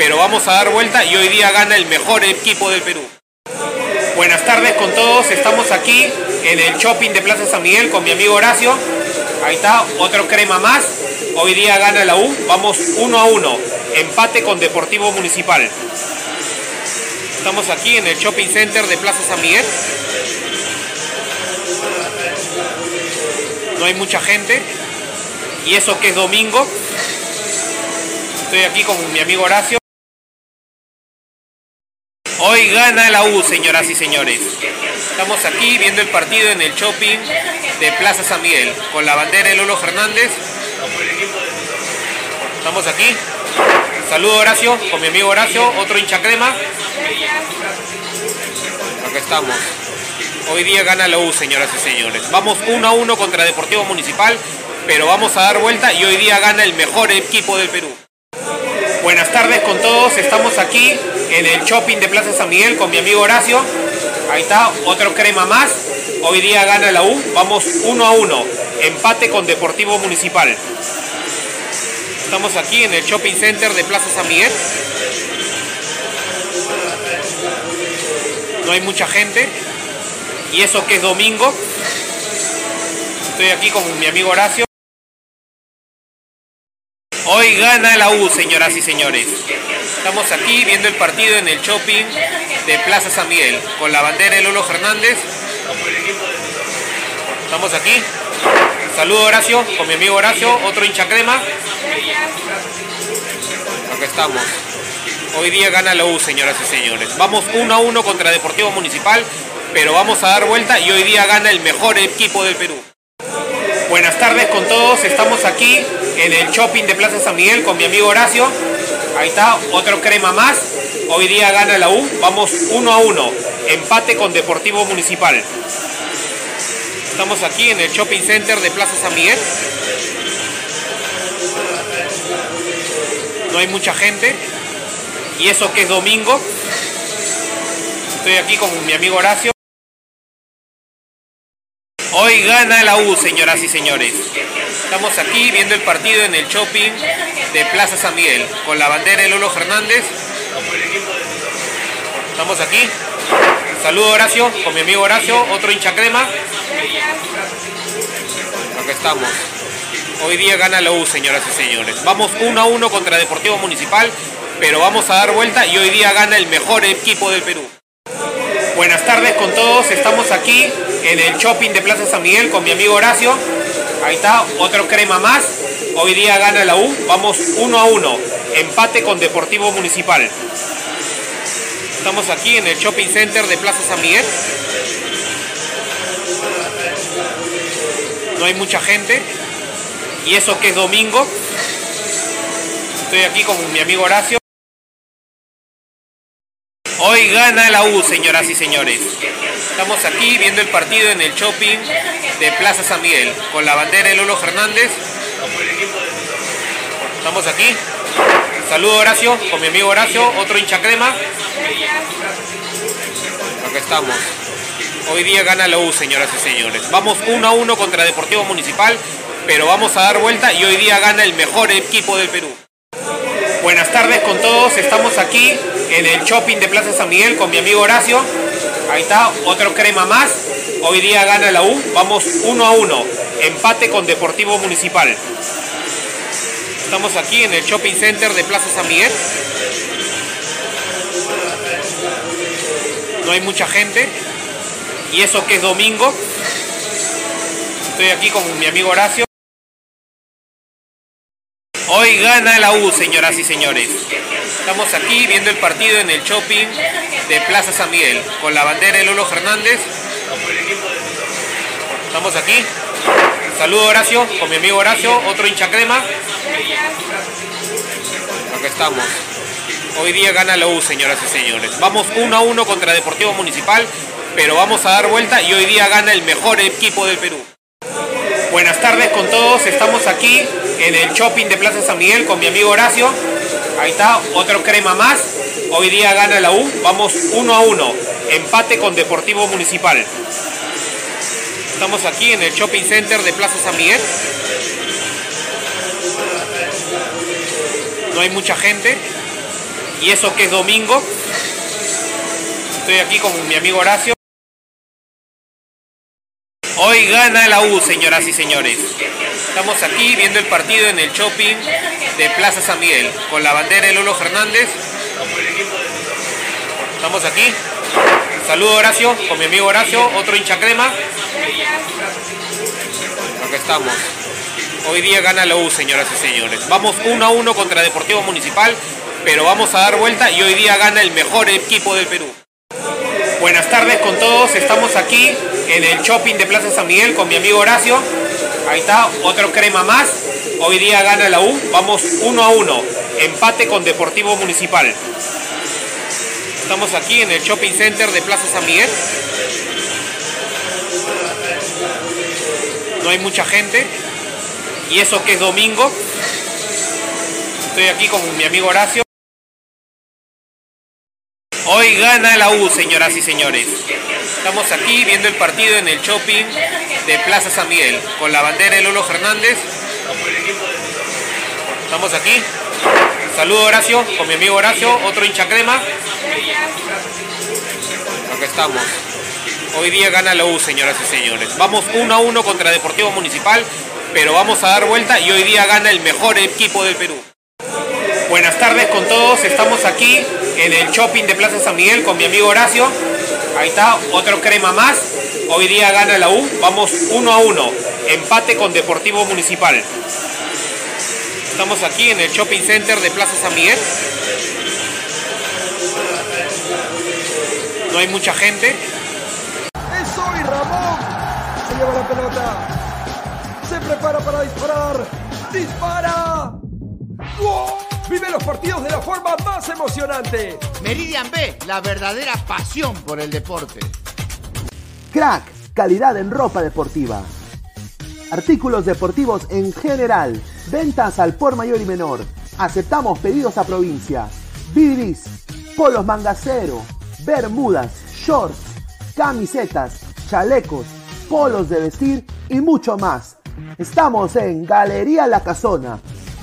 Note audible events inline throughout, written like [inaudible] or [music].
pero vamos a dar vuelta y hoy día gana el mejor equipo del Perú. Buenas tardes con todos, estamos aquí en el shopping de Plaza San Miguel con mi amigo Horacio. Ahí está, otro crema más. Hoy día gana la U, vamos uno a uno. Empate con Deportivo Municipal. Estamos aquí en el shopping center de Plaza San Miguel. No hay mucha gente. Y eso que es domingo. Estoy aquí con mi amigo Horacio. Hoy gana la U, señoras y señores. Estamos aquí viendo el partido en el shopping de Plaza San Miguel con la bandera de Lolo Fernández. Estamos aquí. Saludo Horacio, con mi amigo Horacio, otro hincha crema. Acá estamos. Hoy día gana la U, señoras y señores. Vamos 1 a 1 contra Deportivo Municipal, pero vamos a dar vuelta y hoy día gana el mejor equipo del Perú. Buenas tardes con todos, estamos aquí en el shopping de Plaza San Miguel con mi amigo Horacio. Ahí está, otro crema más. Hoy día gana la U, vamos 1 a 1. Empate con Deportivo Municipal. Estamos aquí en el shopping center de Plaza San Miguel. No hay mucha gente. Y eso que es domingo. Estoy aquí con mi amigo Horacio. Hoy gana la U, señoras y señores. Estamos aquí viendo el partido en el shopping de Plaza San Miguel con la bandera de Lolo Fernández. Estamos aquí. Saludo Horacio, con mi amigo Horacio, otro hincha crema. Acá estamos. Hoy día gana la U, señoras y señores. Vamos 1 a 1 contra Deportivo Municipal, pero vamos a dar vuelta y hoy día gana el mejor equipo del Perú. Buenas tardes con todos, estamos aquí en el shopping de Plaza San Miguel con mi amigo Horacio. Ahí está, otro crema más. Hoy día gana la U, vamos 1 a 1. Empate con Deportivo Municipal. Estamos aquí en el shopping center de Plaza San Miguel. No hay mucha gente. Y eso que es domingo. Estoy aquí con mi amigo Horacio. Hoy gana la U, señoras y señores. Estamos aquí viendo el partido en el shopping de Plaza San Miguel con la bandera de Lolo Fernández. Estamos aquí. Saludo Horacio, con mi amigo Horacio, otro hincha crema. Acá estamos. Hoy día gana la U, señoras y señores. Vamos 1 a 1 contra Deportivo Municipal, pero vamos a dar vuelta y hoy día gana el mejor equipo del Perú. Buenas tardes con todos, estamos aquí en el shopping de Plaza San Miguel con mi amigo Horacio. Ahí está, otro crema más. Hoy día gana la U, vamos 1 a 1. Empate con Deportivo Municipal. Estamos aquí en el shopping center de Plaza San Miguel. No hay mucha gente. Y eso que es domingo. Estoy aquí con mi amigo Horacio. Hoy gana la U, señoras y señores. Estamos aquí viendo el partido en el shopping de Plaza San Miguel con la bandera de Lolo Fernández. Estamos aquí. Saludo Horacio, con mi amigo Horacio, otro hincha crema. Acá estamos. Hoy día gana la U, señoras y señores. Vamos 1 a 1 contra Deportivo Municipal, pero vamos a dar vuelta y hoy día gana el mejor equipo del Perú. Buenas tardes con todos, estamos aquí en el shopping de Plaza San Miguel con mi amigo Horacio. Ahí está, otro crema más. Hoy día gana la U, vamos 1 a 1. Empate con Deportivo Municipal. Estamos aquí en el shopping center de Plaza San Miguel. No hay mucha gente. Y eso que es domingo. Estoy aquí con mi amigo Horacio. Hoy gana la U, señoras y señores. Estamos aquí viendo el partido en el shopping de Plaza San Miguel con la bandera de Lolo Fernández. Estamos aquí. Saludo Horacio, con mi amigo Horacio, otro hincha crema. Acá estamos. Hoy día gana la U, señoras y señores. Vamos 1 a 1 contra Deportivo Municipal, pero vamos a dar vuelta y hoy día gana el mejor equipo del Perú. Buenas tardes con todos, estamos aquí en el shopping de Plaza San Miguel con mi amigo Horacio. Ahí está, otro crema más. Hoy día gana la U, vamos 1 a 1. Empate con Deportivo Municipal. Estamos aquí en el shopping center de Plaza San Miguel. No hay mucha gente. Y eso que es domingo. Estoy aquí con mi amigo Horacio. Hoy gana la U, señoras y señores. Estamos aquí viendo el partido en el shopping de Plaza San Miguel con la bandera de Lolo Fernández. Estamos aquí. Saludo Horacio, con mi amigo Horacio, otro hincha crema. Aquí estamos. Hoy día gana la U, señoras y señores. Vamos 1 a 1 contra Deportivo Municipal, pero vamos a dar vuelta y hoy día gana el mejor equipo del Perú. Buenas tardes con todos, estamos aquí en el shopping de Plaza San Miguel con mi amigo Horacio. Ahí está, otro crema más. Hoy día gana la U, vamos 1 a 1. Empate con Deportivo Municipal. Estamos aquí en el shopping center de Plaza San Miguel. No hay mucha gente. Y eso que es domingo. Estoy aquí con mi amigo Horacio. Hoy gana la U, señoras y señores. Estamos aquí viendo el partido en el shopping de Plaza San Miguel con la bandera de Lolo Fernández. Estamos aquí. Saludo Horacio, con mi amigo Horacio, otro hincha crema. Aquí estamos. Hoy día gana la U, señoras y señores. Vamos 1 a 1 contra Deportivo Municipal, pero vamos a dar vuelta y hoy día gana el mejor equipo del Perú. Buenas tardes con todos, estamos aquí en el shopping de Plaza San Miguel con mi amigo Horacio. Ahí está, otro crema más. Hoy día gana la U, vamos 1 a 1. Empate con Deportivo Municipal. Estamos aquí en el shopping center de Plaza San Miguel. No hay mucha gente. Es hoy Ramón. Se lleva la pelota. Se prepara para disparar. ¡Dispara! ¡Wow! Vive los partidos de la forma más emocionante. Meridian B, la verdadera pasión por el deporte. Crack, calidad en ropa deportiva. Artículos deportivos en general. Ventas al por mayor y menor. Aceptamos pedidos a provincia. Bidris, polos mangacero, bermudas, shorts, camisetas, chalecos, polos de vestir y mucho más. Estamos en Galería La Casona.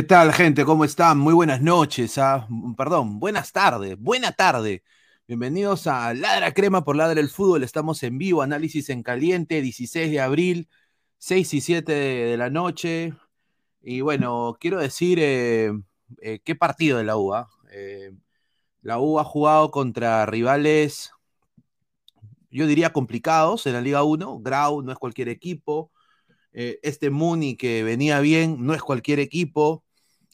¿Qué tal, gente? ¿Cómo están? Muy buenas noches. ah, Perdón, buenas tardes. Buena tarde. Bienvenidos a Ladra Crema por Ladra el Fútbol. Estamos en vivo, análisis en caliente, 16 de abril, 6 y 7 de, la noche. Y bueno, quiero decir eh, eh, qué partido de la U. ah? Eh, la U ha jugado contra rivales yo diría, complicados en la Liga 1. Grau no es cualquier equipo. Eh, este Muni que venía bien no es cualquier equipo.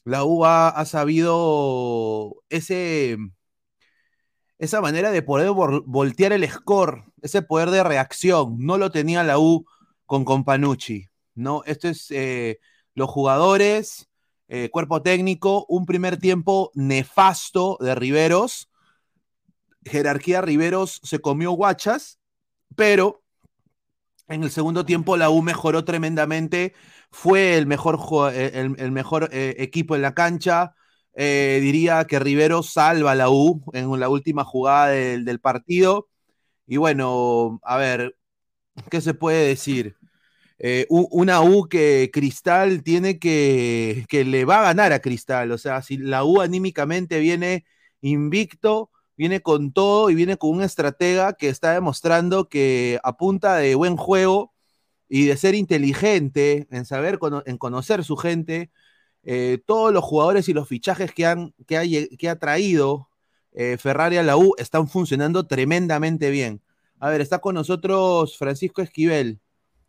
La U ha, sabido ese, esa manera de poder voltear el score, ese poder de reacción. No lo tenía la U con Companucci. ¿no? Esto es eh, los jugadores, eh, cuerpo técnico, un primer tiempo nefasto de Riveros. Jerarquía Riveros se comió guachas, pero en el segundo tiempo la U mejoró tremendamente, fue el mejor, eh, el, mejor equipo en la cancha. diría que Riveros salva la U en la última jugada del, partido. Y bueno, a ver, ¿qué se puede decir? Eh, una U que Cristal tiene que, que le va a ganar a Cristal. O sea, si la U anímicamente viene invicto, viene con todo y viene con un estratega que está demostrando que a punta de buen juego y de ser inteligente, en saber, en conocer su gente, eh, todos los jugadores y los fichajes que, han, que, ha, que ha traído eh, Ferrari a la U están funcionando tremendamente bien. A ver, está con nosotros Francisco Esquivel.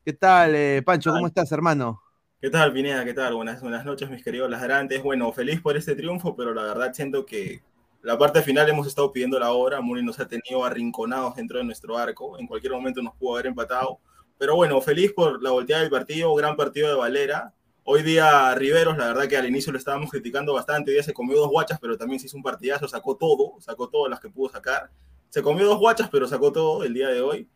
¿Qué tal, eh, Pancho? ¿Cómo estás, hermano? ¿Qué tal, Pineda? ¿Qué tal? Buenas, buenas noches, mis queridos ladrantes. Bueno, feliz por este triunfo, pero la verdad siento que la parte final hemos estado pidiendo la hora. Muni nos ha tenido arrinconados dentro de nuestro arco. En cualquier momento nos pudo haber empatado. Pero bueno, feliz por la volteada del partido, gran partido de Valera. Hoy día Riveros, la verdad que al inicio lo estábamos criticando bastante. Hoy día se comió dos guachas, pero también se hizo un partidazo, sacó todo, sacó todas las que pudo sacar. Se comió dos guachas, pero sacó todo el día de hoy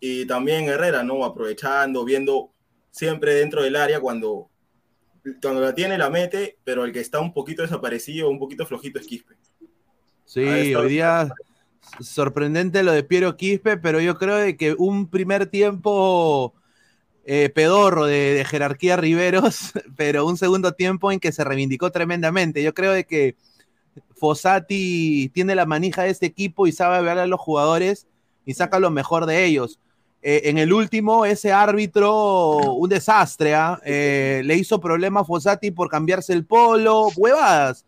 y también Herrera, ¿no? Aprovechando, viendo siempre dentro del área cuando, cuando la tiene, la mete, pero el que está un poquito desaparecido, un poquito flojito es Quispe. Sí, hoy día sorprendente lo de Piero Quispe, pero yo creo de que un primer tiempo eh, pedorro de, jerarquía Riveros, [laughs] pero un segundo tiempo en que se reivindicó tremendamente. Yo creo de que Fossati tiene la manija de este equipo y sabe ver a los jugadores y saca lo mejor de ellos. Eh, en el último, ese árbitro, un desastre, ¿ah? eh, le hizo problema a Fossati por cambiarse el polo, huevadas.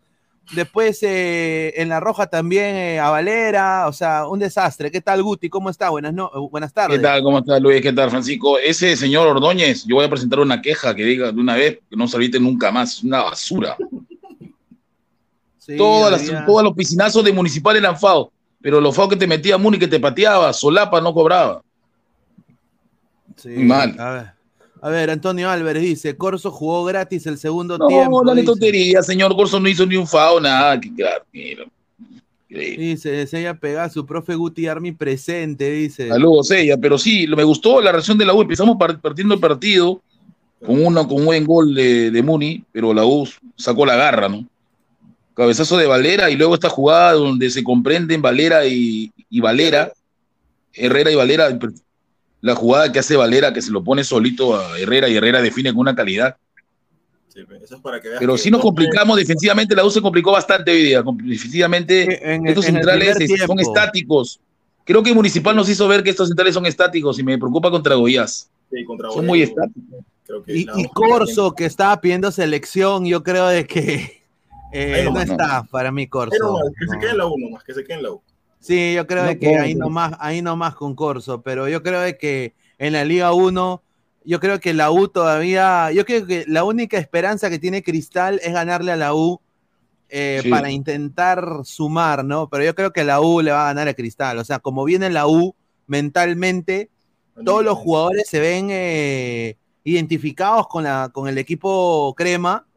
Después eh, en la roja también a Valera, o sea, un desastre. ¿Qué tal, Guti? ¿Cómo está? Buenas, no buenas tardes. ¿Qué tal? ¿Cómo está, Luis? ¿Qué tal, Francisco? Ese señor Ordóñez, yo voy a presentar una queja que diga de una vez que no se nunca más. Es una basura. todos los piscinazos de Municipal eran FAO, pero los FAO que te metía Muni, que te pateaba, Solapa no cobraba. Mal. A ver. Antonio Álvarez dice, Corso jugó gratis el segundo tiempo. No, no tontería, señor. Corso no hizo ni un FAO, nada. Dice, ella pega a su profe Guti Armi presente, dice. Saludos, ella, pero sí, me gustó la reacción de la U. Empezamos partiendo el partido con uno con un buen gol de, de Muni, pero la U sacó la garra, ¿no? Cabezazo de Valera y luego esta jugada donde se comprenden Valera y, y Valera, Herrera y Valera la jugada que hace Valera, que se lo pone solito a Herrera y Herrera define con una calidad. Pero si nos complicamos defensivamente, la U se complicó bastante hoy día. Defensivamente, estos centrales son estáticos. Creo que Municipal nos hizo ver que estos centrales son estáticos y me preocupa contra Goiás. son muy estáticos. y, Corso, que estaba pidiendo selección, yo creo de que eh, no, está para mí Corso. que se quede en la U nomás, que se quede en la U. Sí, yo creo que ahí nomás, ahí nomás con Corso, pero yo creo que en la Liga 1, yo creo que la U todavía, yo creo que la única esperanza que tiene Cristal es ganarle a la U eh, para intentar sumar, ¿no? Pero yo creo que la U le va a ganar a Cristal, o sea, como viene la U mentalmente, todos los jugadores se ven eh, identificados con, la, con el equipo crema,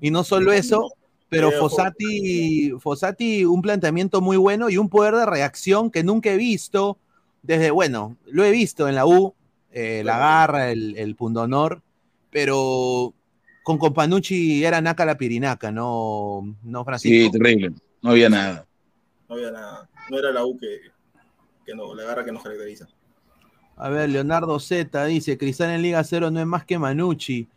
y no solo eso, pero Fossati, Fossati, un planteamiento muy bueno y un poder de reacción que nunca he visto desde, bueno, lo he visto en la U, eh, la garra, el, el pundonor, pero con Companucci era naca la pirinaca, no, no Francisco. Sí, terrible, no había nada. No había nada, no era la U que, que no, la garra que nos caracteriza. A ver, Leonardo Z dice, Cristal en Liga Cero no es más que Manucci.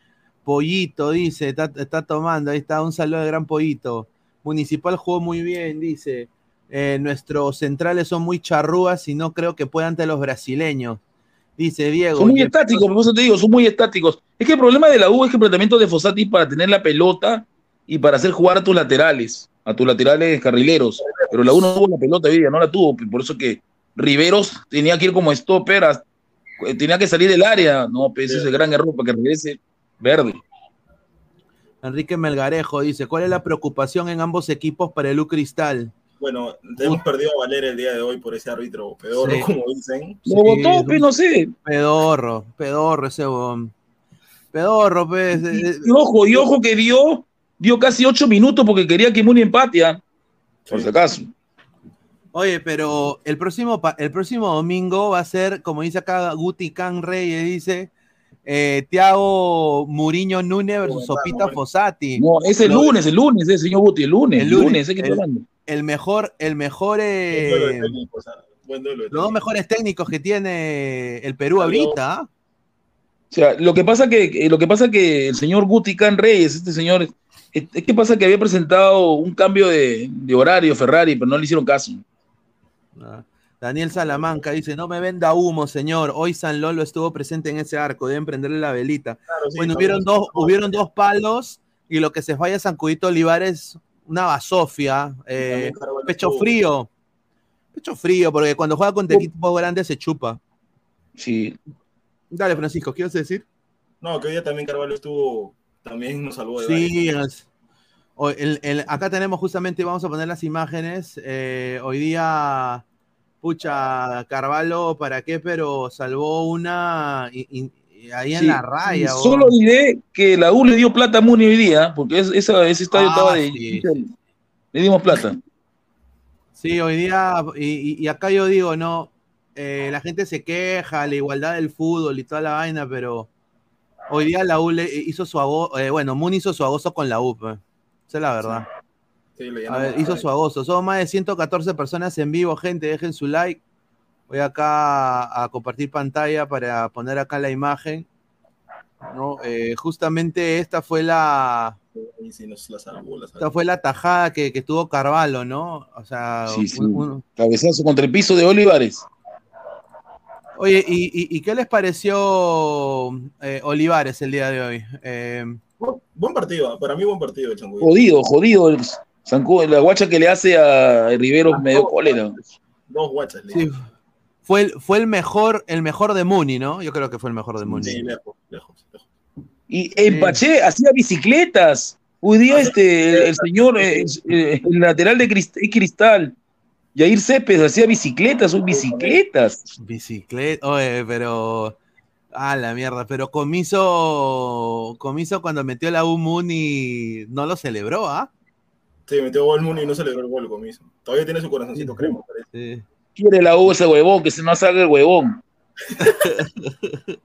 Pollito, dice, está, tomando, ahí está, un saludo de gran Pollito. Municipal jugó muy bien, dice. Eh, nuestros centrales son muy charrúas y no creo que puedan ante los brasileños. Dice Diego. Son muy estáticos, por eso te digo, son muy estáticos. Es que el problema de la U es que el planteamiento de Fossati para tener la pelota y para hacer jugar a tus laterales, a tus laterales carrileros. Pero la U no tuvo la pelota hoy no la tuvo, por eso que Riveros tenía que ir como stopper, eh, tenía que salir del área. No, pues ese es el gran error para que regrese verde. Enrique Melgarejo dice, ¿cuál es la preocupación en ambos equipos para el U Cristal? Bueno, hemos perdido a Valera el día de hoy por ese árbitro pedorro, Sí. como dicen. Lo votó, pues no sé. Pedorro, pedorro ese. Pedorro, pues. eh, Y ojo, y ojo que dio, dio casi ocho minutos porque quería que Muni empate, ¿ah? por si acaso. Oye, pero el próximo, el próximo domingo va a ser, como dice acá Guti Can Reyes, dice eh, Tiago Muriño Núñez versus Sopita Fossati. No, es el Lo- lunes, el lunes, eh, señor Guti, el lunes, El el lunes, lunes, ¿eh? ¿qué está el-? El mejor, el mejor, Buen duelo de eh, los dos mejores técnicos que tiene el Perú ahorita. ¿ah? O sea, lo que pasa que, eh, lo que pasa que el señor Guti Can Reyes, este señor, es, es que pasa que había presentado un cambio de, de horario Ferrari, pero no le hicieron caso. Ah. Daniel Salamanca dice, no me venda humo, señor. Hoy San Lolo estuvo presente en ese arco, deben prenderle la velita. Claro, sí, bueno, no, hubieron no, dos, no, hubieron dos palos y lo que se falla San Cudito Olivares, una basofia, eh, pecho frío. Pecho frío, porque cuando juega contra equipos grandes se chupa. Sí. Dale, Francisco, ¿quieres decir? No, que hoy día también Carvalho estuvo, también nos salvó de. Sí, el- el- acá tenemos justamente, vamos a poner las imágenes. eh, hoy día, pucha, Carvalho, ¿para qué? Pero salvó una y- y- y ahí en Sí, la raya. oh. Solo diré que la U le dio plata a Muni hoy día, porque es- esa- ese estadio Ah, estaba de. sí. Le dimos plata. Sí, hoy día, y, acá yo digo, no, eh, la gente se queja, la igualdad del fútbol y toda la vaina, pero hoy día la U le hizo su agosto, bueno, Muni hizo su agosto con la U, pues. esa es la verdad. A ver, hizo su agosto. Son más de 114 personas en vivo, gente, dejen su like. Voy acá a compartir pantalla para poner acá la imagen. ¿no? Eh, justamente esta fue la, Y sí, nos la salvó, la salvó. esta fue la tajada que, que tuvo Carvalho, ¿no? O sea, Sí, sí. un- un- Cabezazo contra el piso de Olivares. Oye, ¿y, y- y qué les pareció eh, Olivares el día de hoy? Eh, Bu- Buen partido, para mí buen partido el. Jodido, jodido. el Zancu- la guacha que le hace a Rivero medio cólera. Dos guachas. le sí, fue, el, fue el mejor, el mejor de Muni, ¿no? Yo creo que fue el mejor de Muni. Sí, lejos, lejos, lejos. Y Empaché hacía bicicletas. Hoy día este, el, el señor, eh, el, el lateral de Cristal, Yair Cepes, hacía bicicletas, son bicicletas. Bicicleta, oye, pero. Ah, la mierda, pero Comiso, Comiso cuando metió la U Muni no lo celebró, ¿ah? Sí, metió gol Muni y no se le dio el gol comiso. Todavía tiene su corazoncito crema, parece. Sí. Quiere la U ese huevón, que se no salga el huevón. [laughs]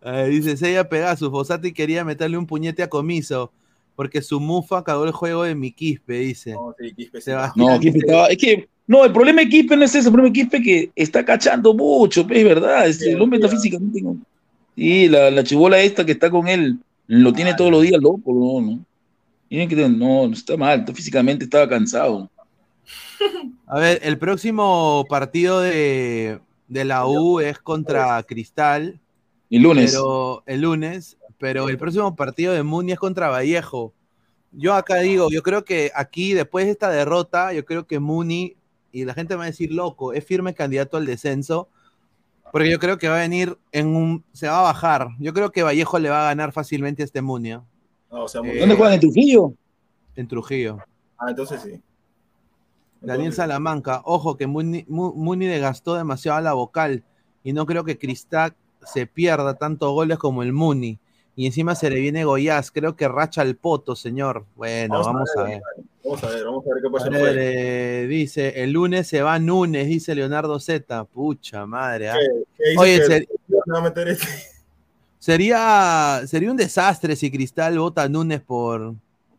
Eh, dice Seiya Pegasus, Fossati quería meterle un puñete a Comiso, porque su mufa cagó el juego de mi quispe, dice. No, sí, Quispe, sí. Sebastián No, Quispe estaba- es que, no, el problema de Quispe no es ese, el problema de Quispe es que está cachando mucho, es verdad, es- Sí, el hombre está sí. físicamente. Sí, la, la chibola esta que está con él, lo tiene todos los días loco, no, no. Que, no, no está mal, físicamente estaba cansado. A ver, el próximo partido de, de la U es contra Cristal, El lunes. pero el lunes, pero el próximo partido de Muni es contra Vallejo. Yo acá digo, yo creo que aquí, después de esta derrota, yo creo que Muni, y la gente me va a decir, loco, es firme candidato al descenso, porque yo creo que va a venir en un, se va a bajar. Yo creo que Vallejo le va a ganar fácilmente a este Muni. O sea, muy Eh. ¿Dónde juegan en Trujillo? en Trujillo. Ah, entonces sí. Daniel Salamanca, ojo que Muni, Mu- Muni desgastó demasiado a la vocal y no creo que Cristal se pierda tantos goles como el Muni. Y encima se le viene Goyaz, creo que racha el poto, señor. Bueno, vamos, a ver. Vamos a ver, vamos a ver qué pasa ver, eh, dice, el lunes se va Núñez, dice Leonardo Z. Pucha madre. ¿ah? ¿Qué- qué Oye, que se va a meter? Sería, sería un desastre si Cristal vota a Núñez por...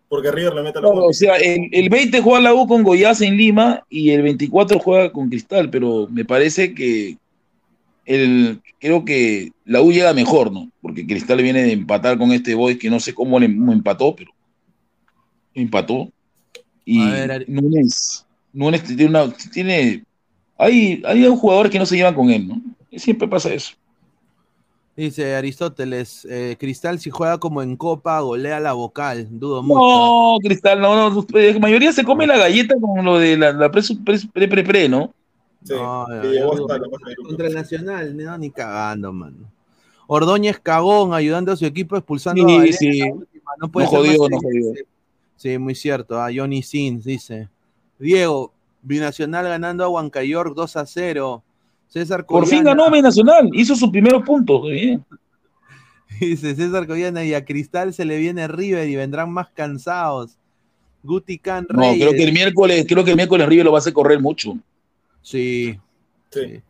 Porque River le mete la Claro, o sea, el, el 20 juega la U con Goiás en Lima y el 24 juega con Cristal, pero me parece que el, creo que la U llega mejor, ¿no? Porque Cristal viene de empatar con este Boys que no sé cómo le cómo empató, pero empató. Y A ver, Ari- Núñez, Núñez tiene una, tiene, hay, hay jugadores que no se llevan con él, ¿no? Y siempre pasa eso. Dice Aristóteles, eh, Cristal si juega como en Copa, golea la vocal, dudo mucho. No, Cristal, no, no, la mayoría se come la galleta con lo de la, la pre, pre, pre, pre, pre, ¿no? Sí. Contra el Nacional, no, ni cagando, mano. Ordóñez cagón ayudando a su equipo expulsando Sí, a Valera sí. última, No puede No ser jodió, no. Sí, muy cierto. A Johnny Sins dice. Diego, Binacional ganando a Huancayork 2 a 0. César Por fin ganó Binacional, hizo sus primeros puntos. Bien. Dice César Coyana y a Cristal se le viene River y vendrán más cansados. Guti Can No, Reyes. creo que el miércoles, creo que el miércoles River lo va a hacer correr mucho. Sí, Sí.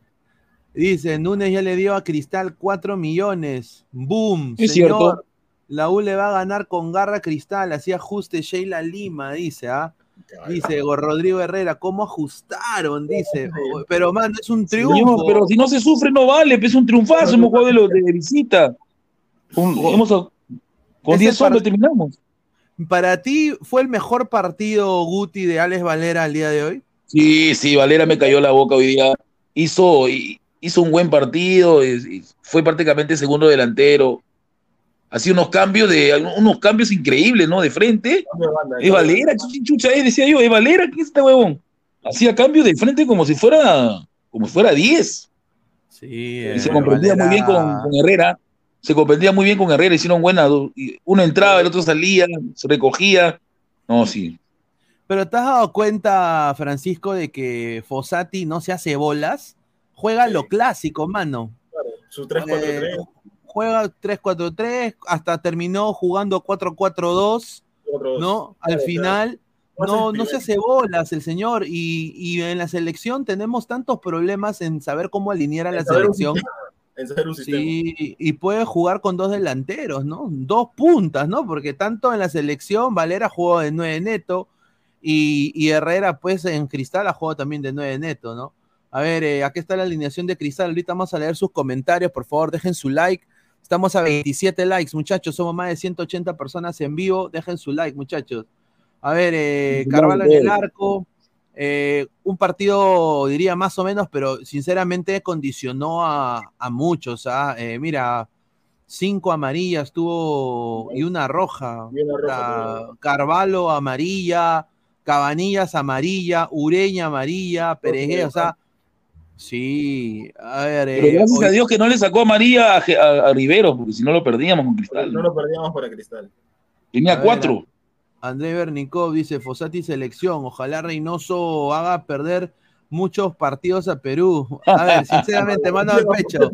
Dice, Núñez ya le dio a Cristal 4 millones. Boom, Es señor. cierto. La U le va a ganar con garra Cristal. Así ajuste Sheila Lima, dice, ¿ah? Dice Go- Rodrigo Herrera, ¿cómo ajustaron? Dice, pero mano, es un triunfo. Pero si no se sufre, no vale, es un triunfazo, hemos jugado de, de visita. Con, hemos- con Ese 10 hombres terminamos. ¿Para ti fue el mejor partido Guti de Alex Valera al día de hoy? Sí, sí, Valera me cayó la boca hoy día. Hizo, hizo un buen partido, y- y fue prácticamente segundo delantero. Hacía unos cambios de unos cambios increíbles, ¿no? De frente. Es Valera, chucha, eh, decía yo, es Valera, ¿quién es este huevón? Hacía cambios de frente como si fuera como si fuera 10. Sí, Y se eh, comprendía muy bien con, con Herrera. Se comprendía muy bien con Herrera, hicieron buena. y Uno entraba, el otro salía, se recogía. No, sí. Pero ¿te has dado cuenta, Francisco, de que Fossati no se hace bolas? Juega lo clásico, mano. Su 3-4-3. Juega 3-4-3, hasta terminó jugando 4-4-2, ¿no? Al Claro, final claro. no, no se hace bolas el señor y, y en la selección tenemos tantos problemas en saber cómo alinear a la En selección. sistema, En saber un sistema. Sí, y puede jugar con dos delanteros, ¿no? Dos puntas, ¿no? Porque tanto en la selección Valera jugó de 9 neto y, y Herrera, pues en Cristal ha jugado también de 9 neto, ¿no? A ver, eh, aquí está la alineación de Cristal. Ahorita vamos a leer sus comentarios. Por favor, dejen su like. Estamos a 27 likes, muchachos. Somos más de 180 personas en vivo. Dejen su like, muchachos. A ver, eh, Carvalho en el arco. eh, un partido, diría más o menos, pero sinceramente condicionó a, a muchos. ¿ah? Eh, mira, cinco amarillas tuvo y una roja. Y una roja, Carvalho amarilla, Cabanillas amarilla, Ureña amarilla, Perejé, o sea, sí, a ver. Pero eh, gracias hoy- a Dios que no le sacó a María a, a- a Rivero, porque si no lo perdíamos con Cristal. No lo perdíamos para Cristal. Tenía A ver, cuatro. André Bernicov dice, Fosati selección, ojalá Reynoso haga perder muchos partidos a Perú. A ver, [laughs] sinceramente, mano al pecho.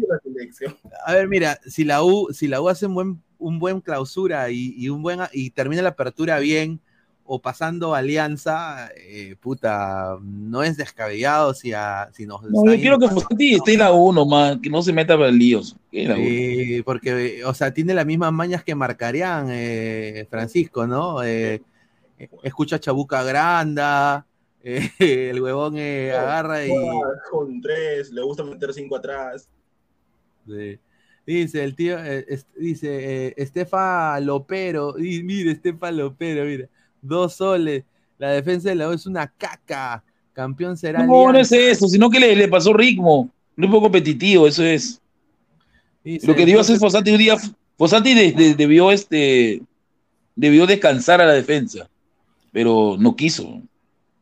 A ver, mira, si la U, si la U hace un buen, un buen clausura y, y un buen y termina la apertura bien o pasando alianza, eh, puta, no es descabellado si, a, si nos No, yo quiero que Fosati esté en la uno más, que no se meta para líos. Porque, o sea, tiene las mismas mañas que marcarían eh, Francisco, ¿no? Eh, escucha Chabuca Granda, [laughs] eh, el huevón eh, agarra y... Con tres, le gusta meter cinco atrás. Sí. Dice el tío, eh, es- dice eh, Estefa Lopero, y mire, Estefa Lopero, mira, dos soles, la defensa de la U es una caca, campeón será No, no es eso, sino que le, le pasó ritmo. No es poco competitivo, eso es. Dice, Lo que debió hacer Fosati un día, Fosati de- de- debió, este, debió descansar a la defensa, pero no quiso.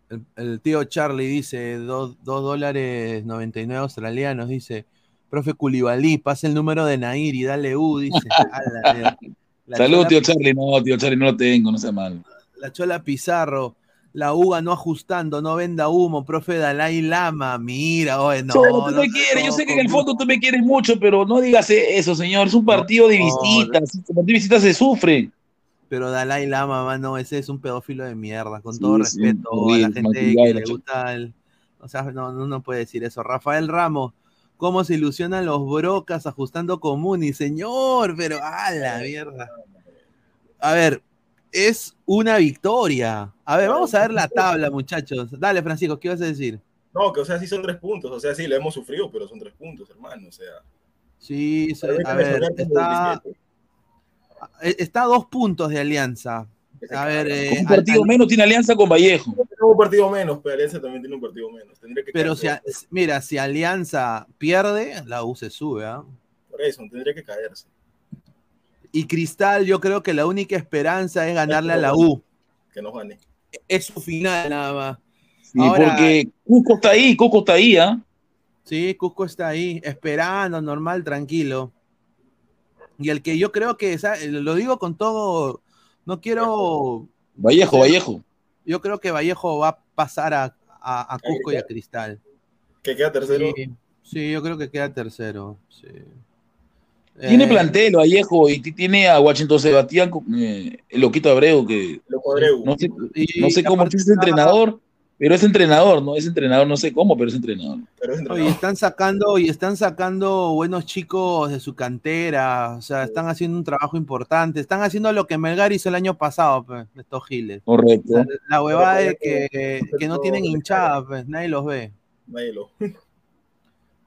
El, el tío Charlie dice, dos, dos dólares 99 australianos, dice, profe Culibalí, pasa el número de Nair y dale U, dice. [laughs] Chola tío Charlie. No, tío Charlie, no lo tengo, no sea mal. La Chola Pizarro, la U no ajustando, no venda humo, profe Dalai Lama, mira, oye, no. Tú no me quieres, yo sé que en el fondo tú me quieres mucho, pero no digas eso, señor. Es un partido de visitas. El partido de visitas se sufre. Pero Dalai Lama, mano, ese es un pedófilo de mierda, con todo Sí, respeto a la gente que le gusta el... O sea, no, no, no puede decir eso. Rafael Ramos, ¿cómo se ilusionan los brocas ajustando con Muni? Señor, pero a la mierda. A ver, es una victoria. A ver, vamos a ver la tabla, muchachos. Dale, Francisco, ¿qué vas a decir? No, que o sea, sí son tres puntos. O sea, sí, le hemos sufrido, pero son tres puntos, hermano. O sea, Sí, a ver, está, 17. eh, está a dos puntos de alianza. A ver, eh, un partido al- menos tiene alianza con Vallejo. Tiene un partido menos, pero Alianza también tiene un partido menos. Tendría que Pero si, a- mira, si Alianza pierde, la U se sube, ¿ah? Por eso, tendría que caerse. Y Cristal, yo creo que la única esperanza es ganarle a la U. Que nos gane. Es su final nada más. Sí, Ahora- porque Cusco está ahí, Cusco está ahí, ¿ah? Sí, Cusco está ahí, esperando, normal, tranquilo. Y el que yo creo que, lo digo con todo, no quiero, Vallejo, Vallejo. yo creo que Vallejo va a pasar a, a- a Cusco y a Cristal. Que queda tercero. Sí, sí, yo creo que queda tercero. sí. Tiene Eh, plantel Vallejo y tiene a Washington Sebastián, eh, el loquito Abreu, que Loco Abreu. no sé, y no sé cómo es entrenador, pero es entrenador, ¿no? Es entrenador, no sé cómo, pero es entrenador. Pero es Oye, entrenador. están sacando y están sacando buenos chicos de su cantera, o sea, están haciendo un trabajo importante, están haciendo lo que Melgar hizo el año pasado, pues, estos giles. Correcto. La, la huevada de que, que no tienen hinchada, pues, nadie los ve. Nadie lo-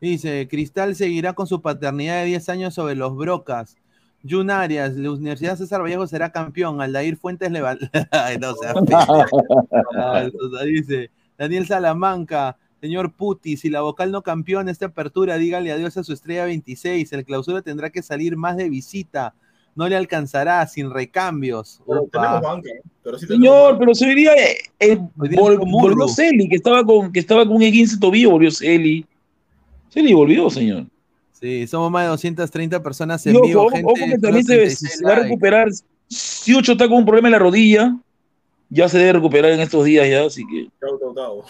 Dice, Cristal seguirá con su paternidad de 10 años sobre los Brocas. Jun Arias, la Universidad César Vallejo será campeón. Aldair Fuentes le va... [laughs] Ay, no, o sea, [laughs] o sea, dice Daniel Salamanca, señor Puti, si la vocal no campeona esta apertura, dígale adiós a su estrella 26. El clausura tendrá que salir más de visita. No le alcanzará sin recambios. Pero Opa. tenemos banca, ¿eh? Pero sí tenemos Señor, banca. pero se diría, eh, eh, volvió Celi, que estaba con, que estaba con un 15 tobillo, volvió Celi. Celi volvió, señor. Sí, somos más de 230 personas Y en ojo, vivo, ojo, gente. ojo que también se, 36 se va a recuperar. Si Ocho está con un problema en la rodilla, ya se debe recuperar en estos días ya, así que. Chau, chau, chau.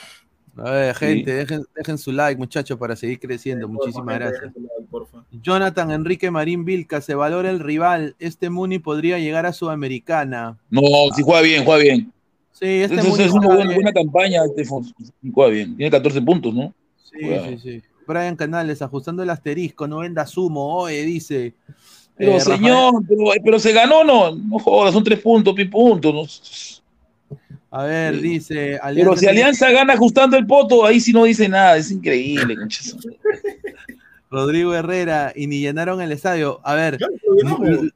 A ver, Sí. gente, dejen, dejen su like, muchachos, para seguir creciendo. Muchísimas gracias. like. Jonathan Enrique Marín Vilca, se valora el rival. Este Muni podría llegar a Sudamericana. No, si juega bien, juega bien. Sí, este Entonces Muni es una buena, campaña, este juega bien. Tiene 14 puntos, ¿no? Sí, Juega. sí, sí. Brian Canales, ajustando el asterisco, no venda sumo, oye, dice. Pero Eh, Rafael- señor, pero, pero se ganó, no, no jodas, son tres puntos, pi puntos. no. a ver, Sí. dice. Pero si Alianza gana ajustando el poto, ahí sí no dice nada, es increíble. Rodrigo Herrera, y ni llenaron el estadio. A ver.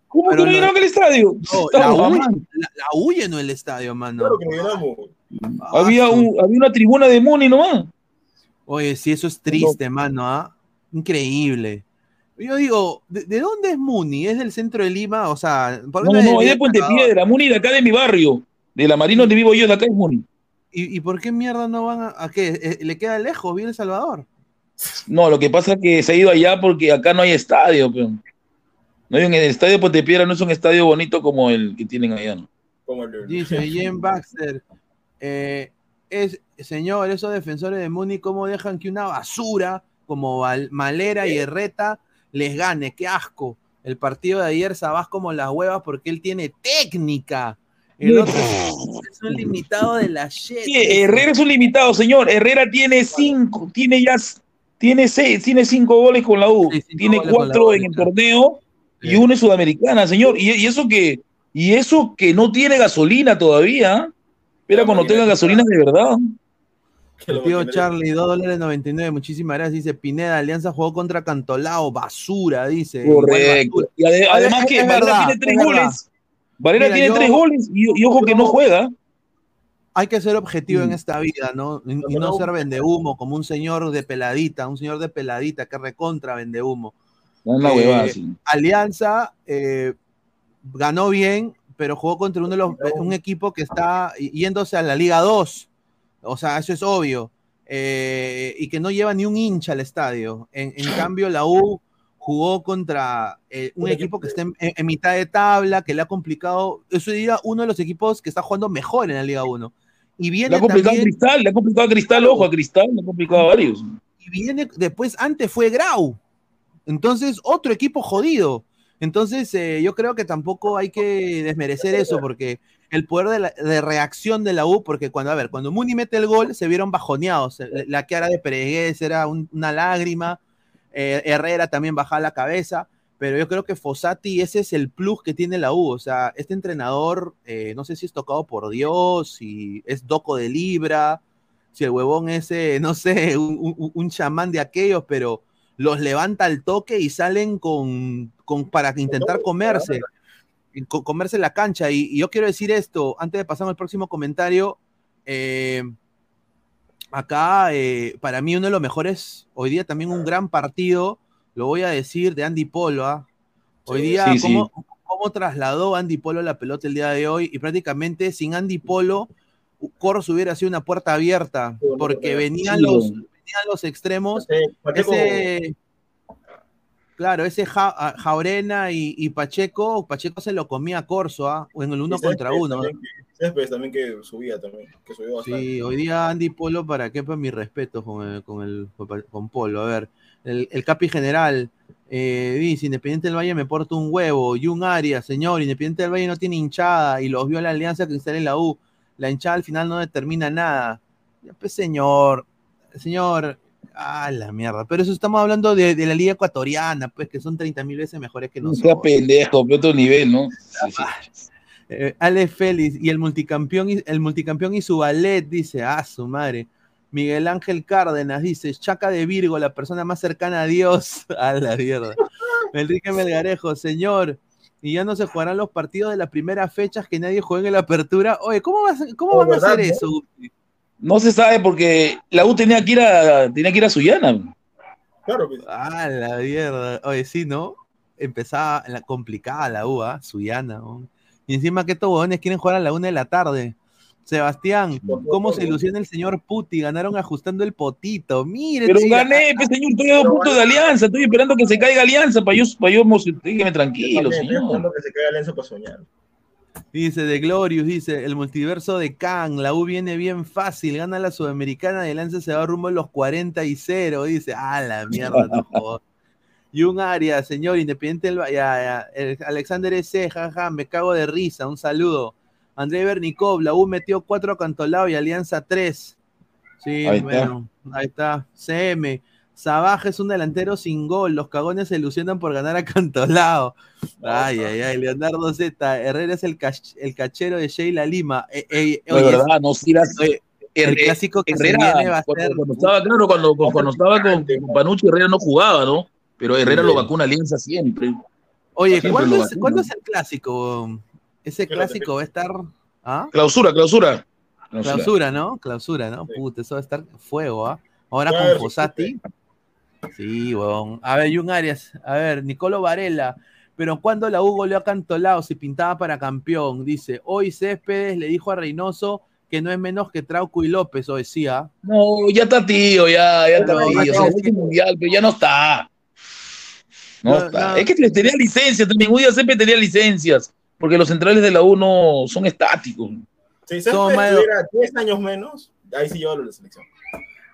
¿Cómo Pero que no llenaron el estadio? no, la, U, la, la U llenó el estadio, mano. Claro que llenamos. Ah, Había, un- había una tribuna de Muni nomás. Oye, sí, eso es triste, mano, ¿ah? Increíble. Yo digo, ¿de, de dónde es Muni? ¿Es del centro de Lima? O sea, ¿por qué No, es no, ahí de Puente? Piedra, Muni de acá de mi barrio. De la Marina donde vivo yo, de acá es Muni. ¿Y, y por qué mierda no van a, a qué? Eh, ¿Le queda lejos? ¿Vive El Salvador? No, lo que pasa es que se ha ido allá porque acá no hay estadio, pero. No hay un, el estadio de Puente Piedra no es un estadio bonito como el que tienen allá, ¿no? Dice Jen Baxter. eh, es, señor, esos defensores de Muni, ¿cómo dejan que una basura como Malera y Herreta les gane? ¡Qué asco! El partido de ayer Sabás como las huevas porque él tiene técnica. El otro es, es un limitado de la shit. Sí, Herrera es un limitado, señor. Herrera tiene cinco, tiene ya, tiene seis, tiene cinco goles con la U, Sí, tiene cuatro en el torneo y uno en Sudamericana, señor. Y, y eso que, y eso que no tiene gasolina todavía. Espera La cuando tenga gasolina de verdad. [laughs] El tío Charlie, 2 dólares 99, muchísimas gracias. Dice Pineda, Alianza jugó contra Cantolao, basura, dice. Correcto. basura. Y ade- además que es Valera tiene tres goles. Valera tiene yo- tres goles y, y ojo que no juega. Hay que ser objetivo en Mm. esta vida, ¿no? Y, no ser vendehumo, como un señor de peladita, un señor de peladita que recontra vendehumo. No es la Eh, sí. Alianza eh, ganó bien, pero jugó contra uno de los, un equipo que está yéndose a la Liga 2. O sea, eso es obvio. Eh, y que no lleva ni un hincha al estadio. En, en [laughs] cambio, la U jugó contra eh, un equipo que está en, mitad de tabla, que le ha complicado. Eso diría uno de los equipos que está jugando mejor en la Liga 1. Y Le viene ha complicado a Cristal, le ha complicado a Cristal, ojo, a Cristal, le ha complicado a varios. y viene después, antes fue Grau. Entonces, otro equipo jodido. Entonces, eh, yo creo que tampoco hay que desmerecer eso, porque el poder de, la- reacción de la U, porque cuando, a ver, cuando Muni mete el gol, se vieron bajoneados. Eh, La cara de Peregués era un- una lágrima, eh, Herrera también bajaba la cabeza, pero yo creo que Fossati, ese es el plus que tiene la U. O sea, este entrenador, eh, no sé si es tocado por Dios, si es doco de Libra, si el huevón ese, [laughs] no sé, un, un- chamán de aquellos, pero los levanta al toque y salen con, con para intentar comerse, co- comerse la cancha. Y, y yo quiero decir esto, antes de pasar al próximo comentario, eh, acá eh, para mí uno de los mejores, hoy día también un gran partido, lo voy a decir, de Andy Polo. ¿ah? Hoy día, sí, sí. ¿cómo, cómo trasladó Andy Polo la pelota el día de hoy? Y prácticamente sin Andy Polo, Corso hubiera sido una puerta abierta, porque venían los, venían los extremos, ese, claro, ese Ja- a- Jaurena y, y Pacheco, Pacheco se lo comía a Corso, ¿ah? o en el uno contra uno. también que- Céspedes también que subía también, que subió bastante. Sí, hoy día Andy Polo, para qué, para mi respeto con el, con el con Polo. A ver, el, el Capi General eh, dice: Independiente del Valle me porta un huevo y un área, señor. Independiente del Valle no tiene hinchada y los vio la alianza que en la U. La hinchada al final no determina nada. Pues, señor, señor, ah, la mierda. Pero eso estamos hablando de, de la Liga Ecuatoriana, pues que son 30 mil veces mejores que No nosotros. sea pendejo, pero otro nivel, ¿no? Sí, sí. Eh, Alex Félix y el multicampeón, y- el multicampeón y su ballet, dice, ah, su madre. Miguel Ángel Cárdenas dice, Chaca de Virgo, la persona más cercana a Dios. [laughs] A la mierda. Enrique Melgarejo, señor, y ya no se jugarán los partidos de las primeras fechas que nadie juegue en la apertura. Oye, ¿cómo, vas cómo Oh, van a ¿verdad, hacer eso? Guti? No se sabe porque la U tenía que ir a, tenía que ir a Sullana. Claro, pues, Ah, la mierda. Oye, sí, ¿no? Empezaba la complicada la U, ¿ah? Suyana. ¿no? Y encima que estos huevones quieren jugar a la una de la tarde. Sebastián, ¿cómo se ilusiona el señor Puti? Ganaron ajustando el potito. Mire, Pero gané, pues, señor, estoy a dos puntos de alianza, estoy esperando que se caiga alianza para yo, para yo. Dígame tranquilo, también estoy señor. esperando que se caiga Lenzo para soñar. Dice de Glorious, dice el multiverso de Kang, la U viene bien fácil, gana la Sudamericana y el Lance se va rumbo a los 40 y 0, dice, ah, la mierda, no [laughs] jodas. Y un área, señor, independiente del ya, ya, el Alexander S, jaja, me cago de risa, un saludo. André Bernikov, la U metió 4 a Cantolao y Alianza 3. Sí, Ahí está. bueno, ahí está. CM, Sabaje es un delantero sin gol, los cagones se ilusionan por ganar a [laughs] Cantolao. Ay, ay, ay, Leonardo Z, Herrera es el, cach- el cachero de Sheila Lima. Eh, eh, de oye, verdad, no sigas. oye, el clásico que se Herrera, viene va a cuando, ser. cuando estaba, claro, cuando, cuando estaba con, con Panucci, Herrera no jugaba, ¿no? Pero Herrera lo vacuna Alianza siempre. Oye, siempre ¿cuándo es, vacunan. ¿cuándo es el clásico? Ese clásico va a estar. ¿Ah? Clausura, clausura. Clausura. Clausura, ¿no? Clausura, ¿no? Sí. Puta, eso va a estar fuego, ¿ah? Ahora Claro, con Fossati. Sí, weón. A ver, Jun Arias. A ver, Nicolo Varela. Pero cuando la U goleó a Cantolao, se pintaba para campeón. Dice, hoy Céspedes le dijo a Reynoso que no es menos que Trauco y López, o decía. No, ya está tío, ya, ya está No, tío. ya O sea, es mundial, pero ya no está. No, No, está. no. Es que tenía licencias también. Udia siempre tenía licencias. Porque los centrales de la U no son estáticos. Si Céspedes tuviera 10 años menos, ahí sí lleva la selección.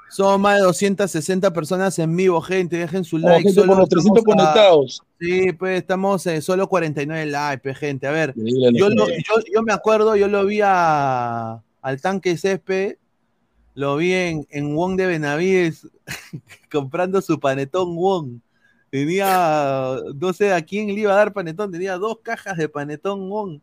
Somos más de 260 personas en vivo, gente. Dejen su No, like. gente, solo los 300 estamos a- conectados. Sí, pues estamos eh, solo 49 likes, pues, gente. A ver, lo- yo, yo me acuerdo, yo lo vi a, al tanque césped, lo vi en, en Wong de Benavides [laughs] comprando su panetón Wong. Tenía, no sé a quién le iba a dar panetón, tenía dos cajas de panetón Wong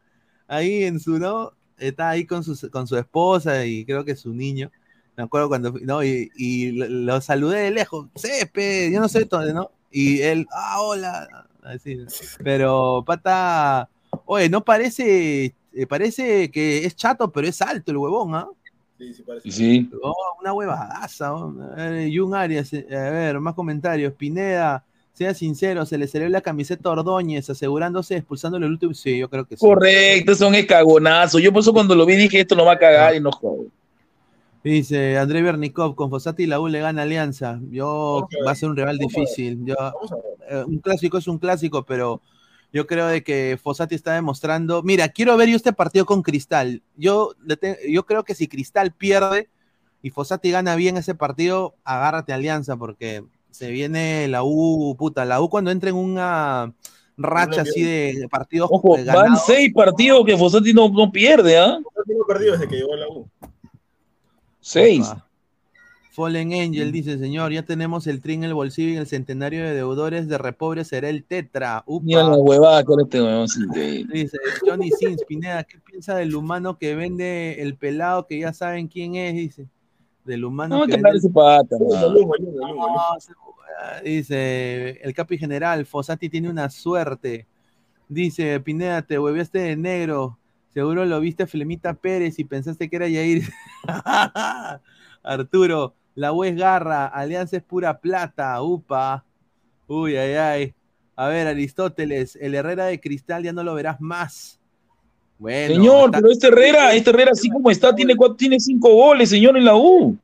ahí en su, ¿no? Está ahí con su, con su esposa y creo que su niño. Me acuerdo cuando, ¿no? Y, y lo, lo saludé de lejos, césped, yo no sé dónde, ¿no? Y él, ah, hola, así. Pero, pata, oye, no parece, eh, parece que es chato, pero es alto el huevón, ¿ah? Sí, sí, parece. Sí. Oh, una huevadaza. oh. A ver, Jun Arias, eh, a ver, más comentarios. Pineda, sea sincero, se le salió la camiseta a Ordóñez, asegurándose, expulsándole el último. Sí, yo creo que sí. Correcto, son escagonazos. Yo por eso cuando lo vi dije, esto no va a cagar y no jodo. Dice André Bernikov, con Fossati la U le gana Alianza. Yo va a ser un rival difícil. Yo, eh, un clásico es un clásico, pero yo creo de que Fossati está demostrando. Mira, quiero ver yo este partido con Cristal. Yo, yo creo que si Cristal pierde y Fossati gana bien ese partido, agárrate Alianza, porque se viene la U, puta, la U cuando entra en una racha así de partidos Ojo, eh, van ganados. seis partidos que Fossati no, no pierde, ¿ah? No tengo perdido desde que llegó a la U. Seis. Opa. Fallen Angel dice, señor, ya tenemos el tri en el bolsillo y el centenario de deudores de Repobre será el tetra. Upa. Mira la huevada con este huevón. Dice Johnny Sins, Pineda, ¿qué piensa del humano que vende el pelado que ya saben quién es? Dice. Del humano No, que vende ese pata. No, se- Dice el capi general, Fossati tiene una suerte. Dice, Pineda, te hueveaste de negro. Seguro lo viste a Flemita Pérez y pensaste que era Yair. [laughs] Arturo, la U es garra, Alianza es pura plata, upa. Uy, ay, ay. A ver, Aristóteles, el Herrera de Cristal ya no lo verás más. Bueno, Señor, está- pero este Herrera, este Herrera así como está, tiene, cuatro- tiene cinco goles, señor, en la U.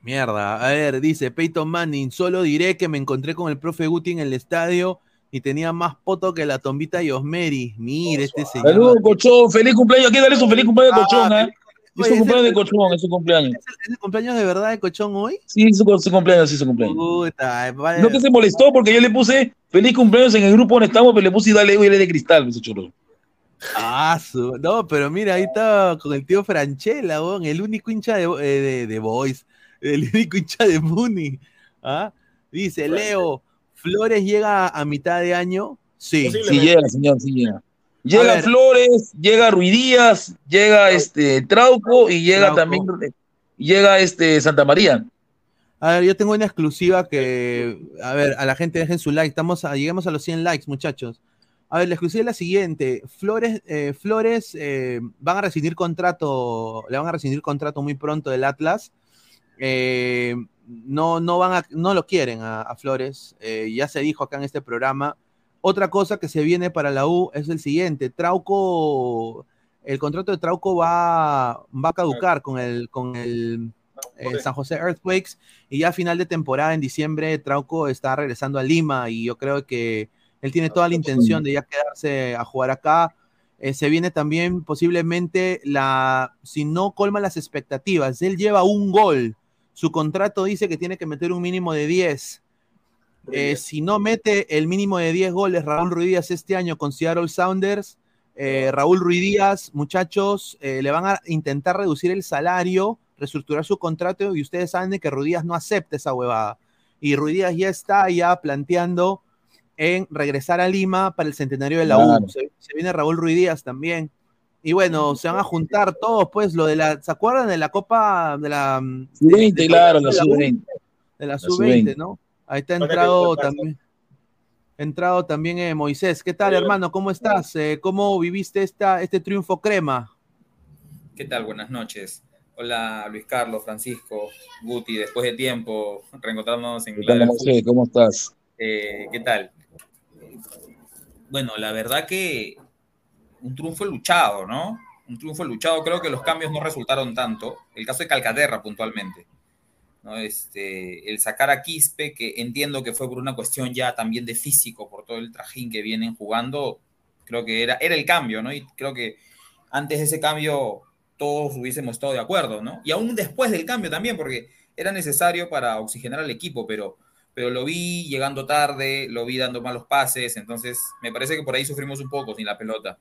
Mierda, a ver, dice Peyton Manning, solo diré que me encontré con el profe Guti en el estadio y tenía más poto que la tombita de Osmeri. Mire, este señor. Saludos, Cochón, feliz cumpleaños. Aquí dale su feliz cumpleaños de Ah, Cochón, ¿eh? feliz- Es Oye, su ¿es cumpleaños de Cochón, es su cumpleaños. ¿Es el, es el cumpleaños de verdad de Cochón hoy? Sí, es su, su cumpleaños, sí, su cumpleaños. Puta, vale. No que se molestó porque yo le puse feliz cumpleaños en el grupo donde estamos, pero le puse y dale y de cristal, ese chorro. Ah, su- no, pero mira, ahí está con el tío Franchella, el único hincha de, eh, de, de Boys, el [laughs] único hincha de Muni. ¿Ah? Dice Leo, Flores llega a mitad de año. Sí. Sí llega, señor, sí llega. Llega ver. Flores, llega Ruidías, llega este Trauco y llega Trauco. también llega este Santa María. A ver, yo tengo una exclusiva que, a ver, a la gente dejen su like, estamos a, lleguemos a los 100 likes, muchachos. A ver, la exclusiva es la siguiente, Flores, eh, Flores eh, van a rescindir contrato, le van a rescindir contrato muy pronto del Atlas. Eh, no, no, van a, no lo quieren a, a Flores, eh, ya se dijo acá en este programa. Otra cosa que se viene para la U es el siguiente, Trauco, el contrato de Trauco va, va a caducar con el, con el eh, San José Earthquakes. Y ya a final de temporada en diciembre Trauco está regresando a Lima. Y yo creo que él tiene toda la intención de ya quedarse a jugar acá. Eh, se viene también posiblemente la, si no colma las expectativas, él lleva un gol, su contrato dice que tiene que meter un mínimo de 10. Eh, si no mete el mínimo de 10 goles Raúl Ruidíaz este año con Seattle Sounders, eh, Raúl Ruidíaz, muchachos, eh, le van a intentar reducir el salario, reestructurar su contrato y ustedes saben de que Ruidíaz no acepta esa huevada. Y Ruidíaz ya está ya planteando en regresar a Lima para el centenario de la Claro. U. Se, se viene Raúl Ruidíaz también. Y bueno, se van a juntar todos, pues, lo de la, ¿se acuerdan de la Copa de la de- Sub-20, de- claro, la de U? sub-20. de la La sub-20, sub-20. ¿no? Ahí está entrado también. Entrado también eh, Moisés. ¿Qué tal, Hola. hermano? ¿Cómo estás? Eh, ¿Cómo viviste esta, este triunfo crema? ¿Qué tal? Buenas noches. Hola Luis Carlos, Francisco, Guti, después de tiempo reencontrarnos en ¿Qué tal, José? ¿Cómo estás? Eh, ¿Qué tal? Bueno, la verdad que un triunfo luchado, ¿no? Un triunfo luchado. Creo que los cambios no resultaron tanto. El caso de Calcaterra, puntualmente. ¿no? Este, el sacar a Quispe, que entiendo que fue por una cuestión ya también de físico, por todo el trajín que vienen jugando, creo que era, era el cambio, ¿no? Y creo que antes de ese cambio todos hubiésemos estado de acuerdo, ¿no? Y aún después del cambio también, porque era necesario para oxigenar al equipo, pero, pero lo vi llegando tarde, lo vi dando malos pases, entonces me parece que por ahí sufrimos un poco sin la pelota.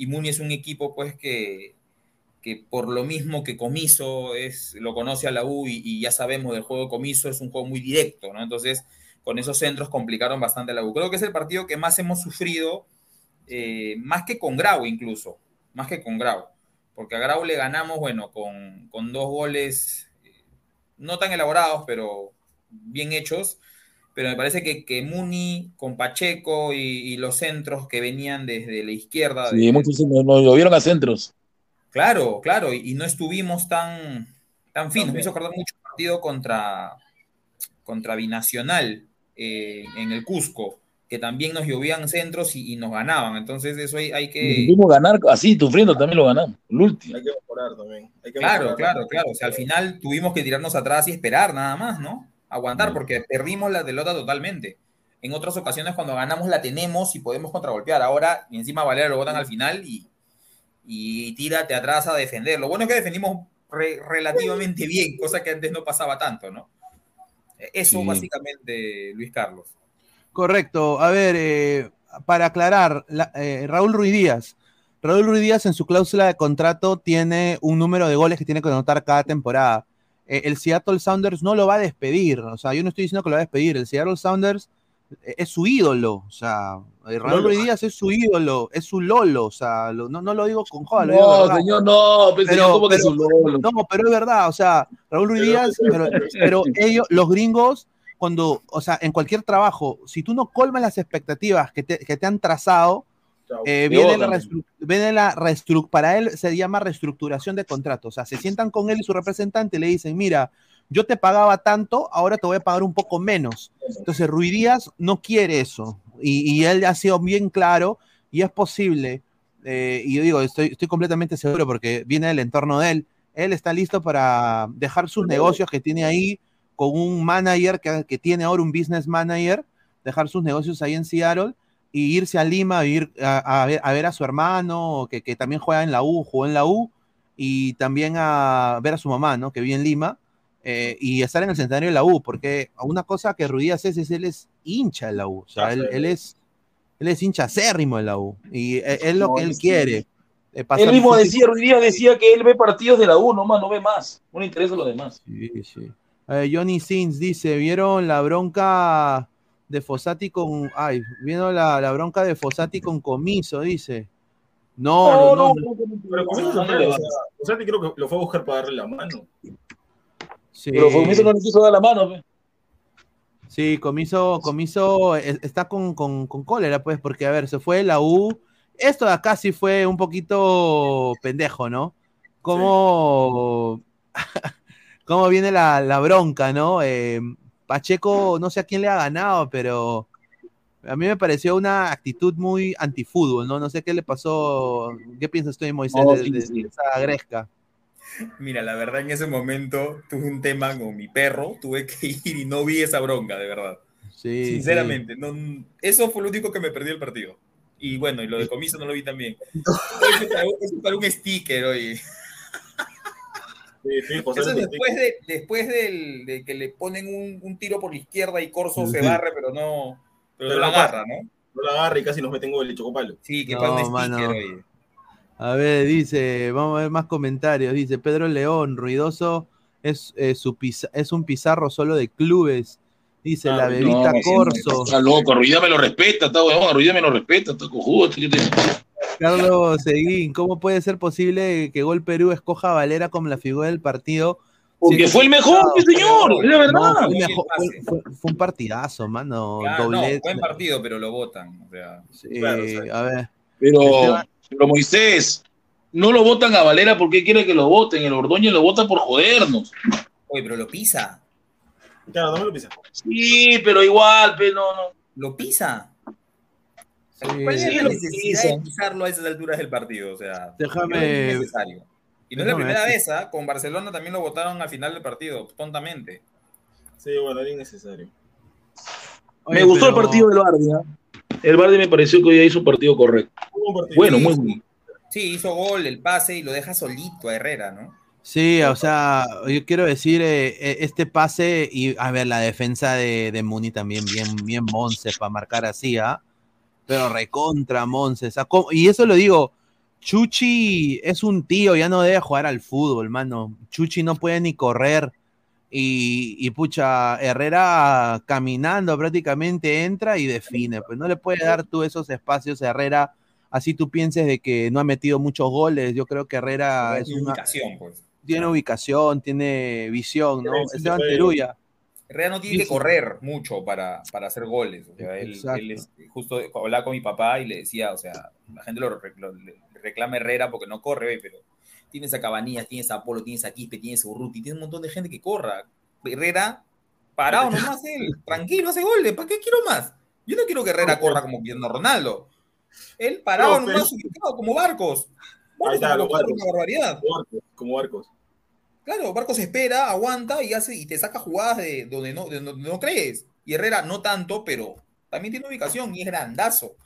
Y Muni es un equipo, pues, que, que por lo mismo que Comiso es, lo conoce a la U y, ya sabemos del juego de Comiso, es un juego muy directo, ¿no? Entonces, con esos centros complicaron bastante a la U. Creo que es el partido que más hemos sufrido, eh, más que con Grau incluso, más que con Grau. Porque a Grau le ganamos, bueno, con, con dos goles eh, no tan elaborados, pero bien hechos. Pero me parece que, que Muni con Pacheco y, y los centros que venían desde la izquierda. Sí, de- muchos nos, nos llovieron a centros. Claro, claro, y, y no estuvimos tan, tan finos. Me hizo acordar mucho el partido contra, contra Binacional eh, en el Cusco, que también nos llovían centros y, y nos ganaban. Entonces, eso hay, hay que. Pudimos ganar así, sufriendo también lo ganamos. El último. Hay que mejorar también. Hay que Claro, mejorar. claro, claro. O sea, al final tuvimos que tirarnos atrás y esperar nada más, ¿no? Aguantar, porque perdimos la pelota totalmente. En otras ocasiones, cuando ganamos, la tenemos y podemos contragolpear. Ahora, y encima Valera lo botan al final y, y tírate atrás a defender. Lo bueno es que defendimos re- relativamente bien, cosa que antes no pasaba tanto, ¿no? Eso Sí. básicamente, Luis Carlos. Correcto. A ver, eh, para aclarar, la- eh, Raúl Ruiz Díaz. Raúl Ruiz Díaz en su cláusula de contrato tiene un número de goles que tiene que anotar cada temporada. Eh, el Seattle Sounders no lo va a despedir. O sea, yo no estoy diciendo que lo va a despedir. El Seattle Sounders eh, es su ídolo. O sea, eh, Raúl. Ruiz Díaz es su ídolo, es su lolo. O sea, lo- no, no lo digo con joda, lo digo de No, señor, no, pero, Pero- señor, ¿cómo que su lolo? No, pero es verdad, o sea, Raúl Ruiz Pero- Díaz, pero, pero ellos, los gringos, cuando, o sea, en cualquier trabajo, si tú no colmas las expectativas que te, que te han trazado. Eh, viene, la viene la reestru- para él se llama reestructuración de contrato, o sea, se sientan con él y su representante y le dicen, mira, yo te pagaba tanto, ahora te voy a pagar un poco menos. Entonces, Ruiz Díaz no quiere eso, y, y él ha sido bien claro, y es posible eh, y yo digo, estoy, estoy completamente seguro porque viene del entorno de él. Él está listo para dejar sus negocios que tiene ahí con un manager que, que tiene ahora un business manager, dejar sus negocios ahí en Seattle y irse a Lima a, ir a, a ver, a ver a su hermano, que, que también juega en la U, jugó en la U, y también a ver a su mamá, ¿no? Que vive en Lima, eh, y estar en el centenario de la U, porque una cosa que Ruiz hace es, él es hincha de la U, o sea, él, él es, él es hincha acérrimo de la U, y es, es lo que él quiere. eh, Él mismo decía, día decía que él ve partidos de la U, nomás, no ve más. No le interesa lo demás. Sí, sí. Eh, Johnny Sins dice, ¿vieron la bronca de Fossati con... Ay, ¿vieron la, la bronca de Fossati con Comiso? Dice. No, no, no. no. Pero Comiso Fossati creo que lo fue a buscar para darle la mano. Sí. Pero Comiso no le quiso dar la mano. pe. Sí, Comiso, Comiso es- está con, con- con cólera, pues, porque, a ver, se fue la U. Esto de acá sí fue un poquito pendejo, ¿no? Cómo, [laughs] cómo viene la, la bronca, ¿no? Eh, Pacheco, no sé a quién le ha ganado, pero a mí me pareció una actitud muy antifútbol, ¿no? No sé qué le pasó. ¿Qué piensas tú, Moisés, de, sí, de- sí. de esa gresca? Mira, la verdad en ese momento tuve un tema con mi perro, tuve que [laughs] ir y no vi esa bronca, de verdad. Sí, sí. Sinceramente, no, eso fue lo único que me perdió el partido. Y bueno, y lo de comiso no lo vi también. Eso para un sticker, oye. Sí, sí, Fossati Eso fue- después, de, después del, de que le ponen un, un tiro por la izquierda y Corso se barre, pero no, pero Pero no la agarra, ¿no? no la agarra y casi nos meten gol y chocopalo. Sí, que No, un. A ver, dice, vamos a ver más comentarios. Dice Pedro León, ruidoso es, eh, su es un pizarro solo de clubes. Dice Ah, la bebita No, Corso. Está loco, Ruidía me lo respeta, está huevón, Ruidía me lo respeta, está cojudo. este que te- Carlos Seguín, ¿cómo puede ser posible que Gol Perú escoja a Valera como la figura del partido? Porque Sí, fue el mejor, mi señor, es la No, verdad. fue, mejor- un partidazo, mano. Claro, no, Doblete. buen partido, pero lo votan. O sea, Sí, Claro, o sea. a ver. Pero, pero Moisés, no lo votan a Valera porque quiere que lo voten. El Ordóñez lo vota por jodernos. oye, pero lo pisa. Claro, no me lo pisa. Sí, pero igual, pero no, no. Lo pisa. Sí, ¿Cuál es la necesidad de pisarlo a esas alturas del partido? O sea, Déjame- no necesario. Y no es la primera vez, ¿ah? Con Barcelona también lo votaron al final del partido, tontamente. Sí, bueno, era innecesario. Oye, me gustó pero- el partido del Bardi. ¿ah? El Bardi me pareció que hoy hizo un partido correcto. Hubo un partido. Bueno, muy sí. bueno. Sí, hizo gol, el pase y lo deja solito a Herrera, ¿no? Sí, o sea, yo quiero decir, eh, eh, este pase y, a ver, la defensa de, de Muni también bien, bien Monse para marcar así, ¿ah? Pero recontra Monse. o sea, ¿cómo? y eso lo digo, Chuchi es un tío, ya no debe jugar al fútbol, mano. Chuchi no puede ni correr. Y, y pucha, Herrera caminando prácticamente entra y define. Pues no le puede dar tú esos espacios a Herrera, así tú pienses de que no ha metido muchos goles. Yo creo que Herrera es Tiene una, ubicación, pues. tiene ubicación, tiene visión, ¿no? Esteban. Teruya. Herrera no tiene Sí, que correr mucho para, para hacer goles. O sea, él, es- justo hablaba con mi papá y le decía, o sea, la gente lo, lo- reclama Herrera porque no corre, pero tienes a Cabanillas, tienes a Apolo, tienes a Quispe, tienes a Urruti, tienes un montón de gente que corra. Herrera, parado nomás él, tranquilo, hace goles, ¿para qué quiero más? Yo no quiero que Herrera corra como Cristiano Ronaldo. Él parado No, pero- nomás, ubicado, como Barcos. Ahí está, corre Barcos. una barbaridad. Como Barcos. Como barcos. Claro, Barcos espera, aguanta y hace y te saca jugadas de donde no, de donde no crees. Y Herrera no tanto, pero también tiene ubicación y es grandazo.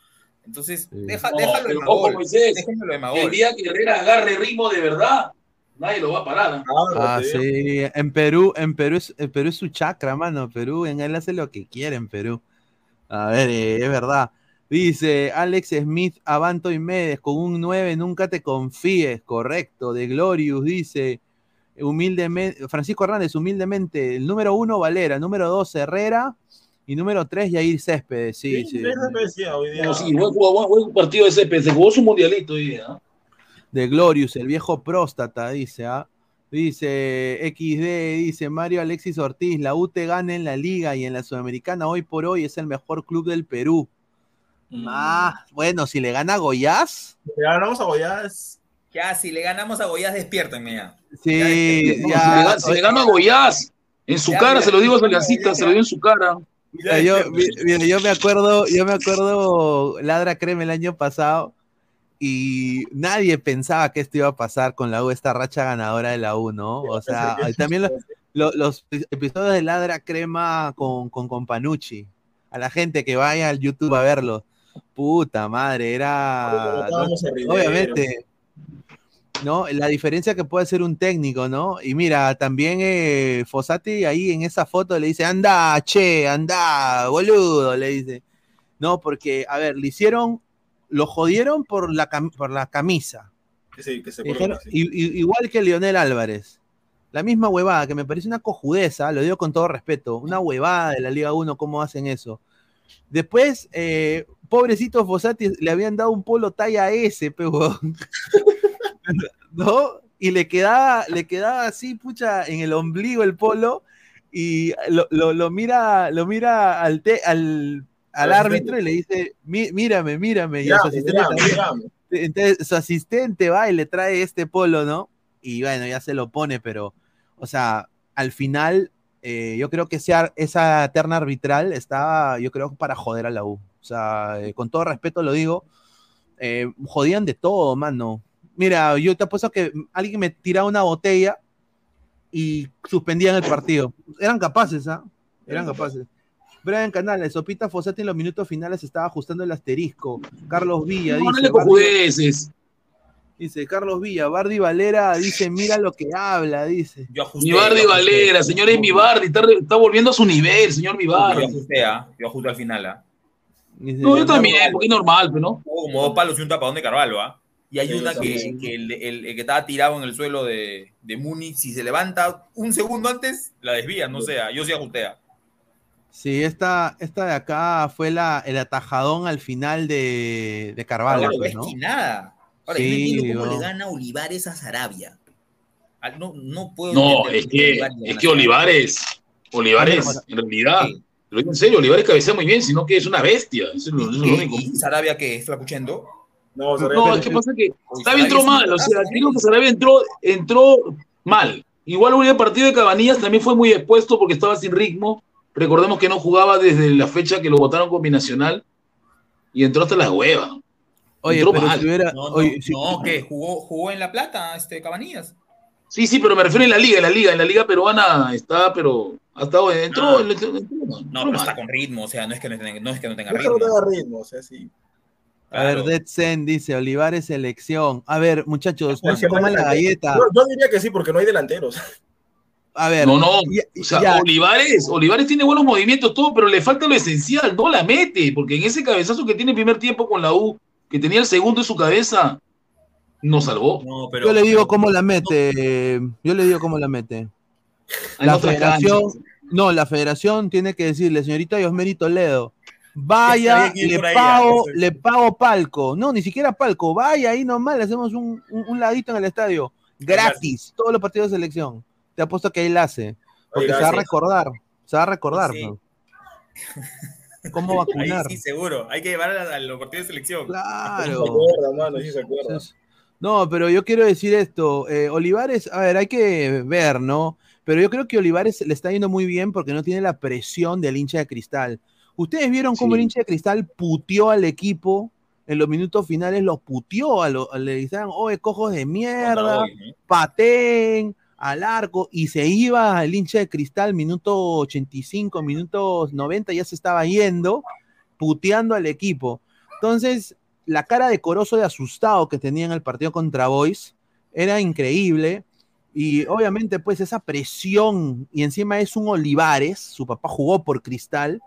Entonces, Sí. deja, No, déjalo de Magol. Moisés, de El Magol. día que Herrera agarre ritmo de verdad, nadie lo va a parar. ¿ah? Ah, sí, en Perú, en Perú es, en Perú es su chakra, mano. Perú, en él hace lo que quiere en Perú. A ver, eh, es verdad. Dice Alex Smith, Avanto y Medes, con un 9 nunca te confíes, correcto. De Glorious dice, humildemente, Francisco Hernández, humildemente, el número uno Valera, número dos Herrera y número tres Yair Céspedes. Sí, sí. Sí, decía hoy día. No, sí, buen, jugador, buen, buen partido ese, se jugó su mundialito hoy día. ¿ah? De Glorious, el viejo próstata, dice, ¿ah? Dice XD, dice Mario Alexis Ortiz, la UT gana en la liga y en la Sudamericana hoy por hoy es el mejor club del Perú. Ah, bueno, si le gana Goiás, Le ganamos a Goiás. Ya, si le ganamos a Goyas, despiértenme ya. sí, No, ya, si le, si le a Goiás, en su Ya, cara, ya, se lo digo a ya, Saliancita, ya. se lo digo en su cara. Mira, yo, mi- mira, yo me acuerdo, yo me acuerdo Ladra Creme el año pasado y nadie pensaba que esto iba a pasar con la U, esta racha ganadora de la U, ¿no? O sea, también lo- lo- los episodios de Ladra Crema con, con, con Panucci. A la gente que vaya al YouTube a verlo. Puta madre, era. Rivero. obviamente. ¿No? La diferencia que puede ser un técnico, ¿no? Y mira, también eh, Fossati ahí en esa foto le dice, anda, che, anda, boludo, le dice. No, porque, a ver, le hicieron, lo jodieron por la, cam- por la camisa. Sí, que se Dijeron- igual que Lionel Álvarez. La misma huevada, que me parece una cojudeza, lo digo con todo respeto, una huevada de la Liga 1, cómo hacen eso. Después, eh, pobrecito Fossati, le habían dado un polo talla S, pe, huevón. [laughs] [laughs] ¿No? Y le quedaba, le quedaba así, pucha, en el ombligo el polo, y lo, lo- lo mira, lo mira al, te- al, al árbitro y le dice, "Mí- mírame, mírame, y su asistente también. Entonces su asistente va y le trae este polo, ¿no? Y bueno, ya se lo pone, pero, o sea, al final, eh, yo creo que esa, esa terna arbitral estaba, yo creo, para joder a la U. O sea, eh, con todo respeto lo digo, eh, jodían de todo, mano. Mira, yo te apuesto que alguien me tiraba una botella y suspendían el partido. Eran capaces, ¿ah? Eran capaces. Brian Canales, Sopita Fossati en los minutos finales estaba ajustando el asterisco. Carlos Villa No, no dice. le Bardi- cojudeces. Dice Carlos Villa, Bardi Valera dice, mira lo que habla, dice. Yo ajusté. Mi Bardi yo ajusté. Valera, señor es mi Bardi, está, re- está volviendo a su nivel, señor mi Yo ajusté, ¿ah? Yo ajusté al final, ¿ah? Dice, No, yo también, porque es normal, pero no. Como dos palos y un tapadón de Carvalho, ¿ah? Y hay Sí, una que, que el, el- el que estaba tirado en el suelo de, de Muni, si se levanta un segundo antes, la desvía, no sé, ah, yo sí ajusté. ah. Sí, esta, esta de acá fue la, el atajadón al final de, de Carvalho, Carvalho, pues, es ¿no? que nada. Ahora, Sí, yo no entiendo cómo no. le gana Olivares a Sarabia. Ah, No, no puedo No, es que, Olivares es que. Olivares, Olivares, en realidad, Sí. lo digo en serio, Olivares cabecea muy bien, sino que es una bestia. Eso es lo, eso es lo ¿Y, único. y Sarabia que es flacuchendo? No, Sarabia- No, es que pasa que Sarabia entró Sarabia mal, o sea, creo que Sarabia entró, entró mal. Igual el partido de Cabanillas también fue muy expuesto porque estaba sin ritmo. Recordemos que no jugaba desde la fecha que lo votaron con Binacional y entró hasta la hueva. Oye, entró pero mal. si hubiera... No, no, oye, si- no, que jugó, jugó en La Plata, este, Cabanillas. Sí, sí, pero me refiero en la liga, en la liga, en la liga peruana está, pero ha estado, entró, Ah. entró- entró- No, entró pero mal. está con ritmo, o sea, no es que no, tenga- no, es que no tenga No es que no ritmo. tenga ritmo, o sea, sí. A ver. Dead Zen dice, Olivares selección. A ver, muchachos, no se no coman la galleta. Yo, yo diría que sí, porque no hay delanteros. A ver, No, no, ya- o sea, ya, Olivares, Olivares tiene buenos movimientos, todo, pero le falta lo esencial, no la mete, porque en ese cabezazo que tiene el primer tiempo con la U, que tenía el segundo en su cabeza, nos salvó. No, pero, yo le digo pero- cómo la mete. Yo le digo cómo la mete. La federación, no, la federación tiene que decirle, señorita Yosmeri Toledo, vaya, le ahí, pago, ya, le pago palco. No, ni siquiera palco, vaya ahí nomás, le hacemos un, un- un ladito en el estadio, gratis, todos los partidos de selección. Te apuesto que ahí la hace, porque se va a recordar, se va a recordar. Sí. ¿no? ¿Cómo [laughs] Ahí vacunar? sí, seguro. Hay que llevar a, los partidos de selección. Claro. No, pero yo quiero decir esto, eh, Olivares, a ver, hay que ver, ¿no? Pero yo creo que Olivares le está yendo muy bien porque no tiene la presión del hincha de cristal. ¿Ustedes vieron cómo Sí. el hincha de cristal puteó al equipo en los minutos finales? Los puteó, a lo- le decían, oye, cojos de mierda, hoy, ¿no? pateen al arco, y se iba el hincha de cristal, minuto 85, minutos 90, ya se estaba yendo, puteando al equipo. Entonces, la cara de Corozo de asustado que tenía en el partido contra Boys era increíble. Y obviamente, pues esa presión, y encima es un Olivares, su papá jugó por Cristal.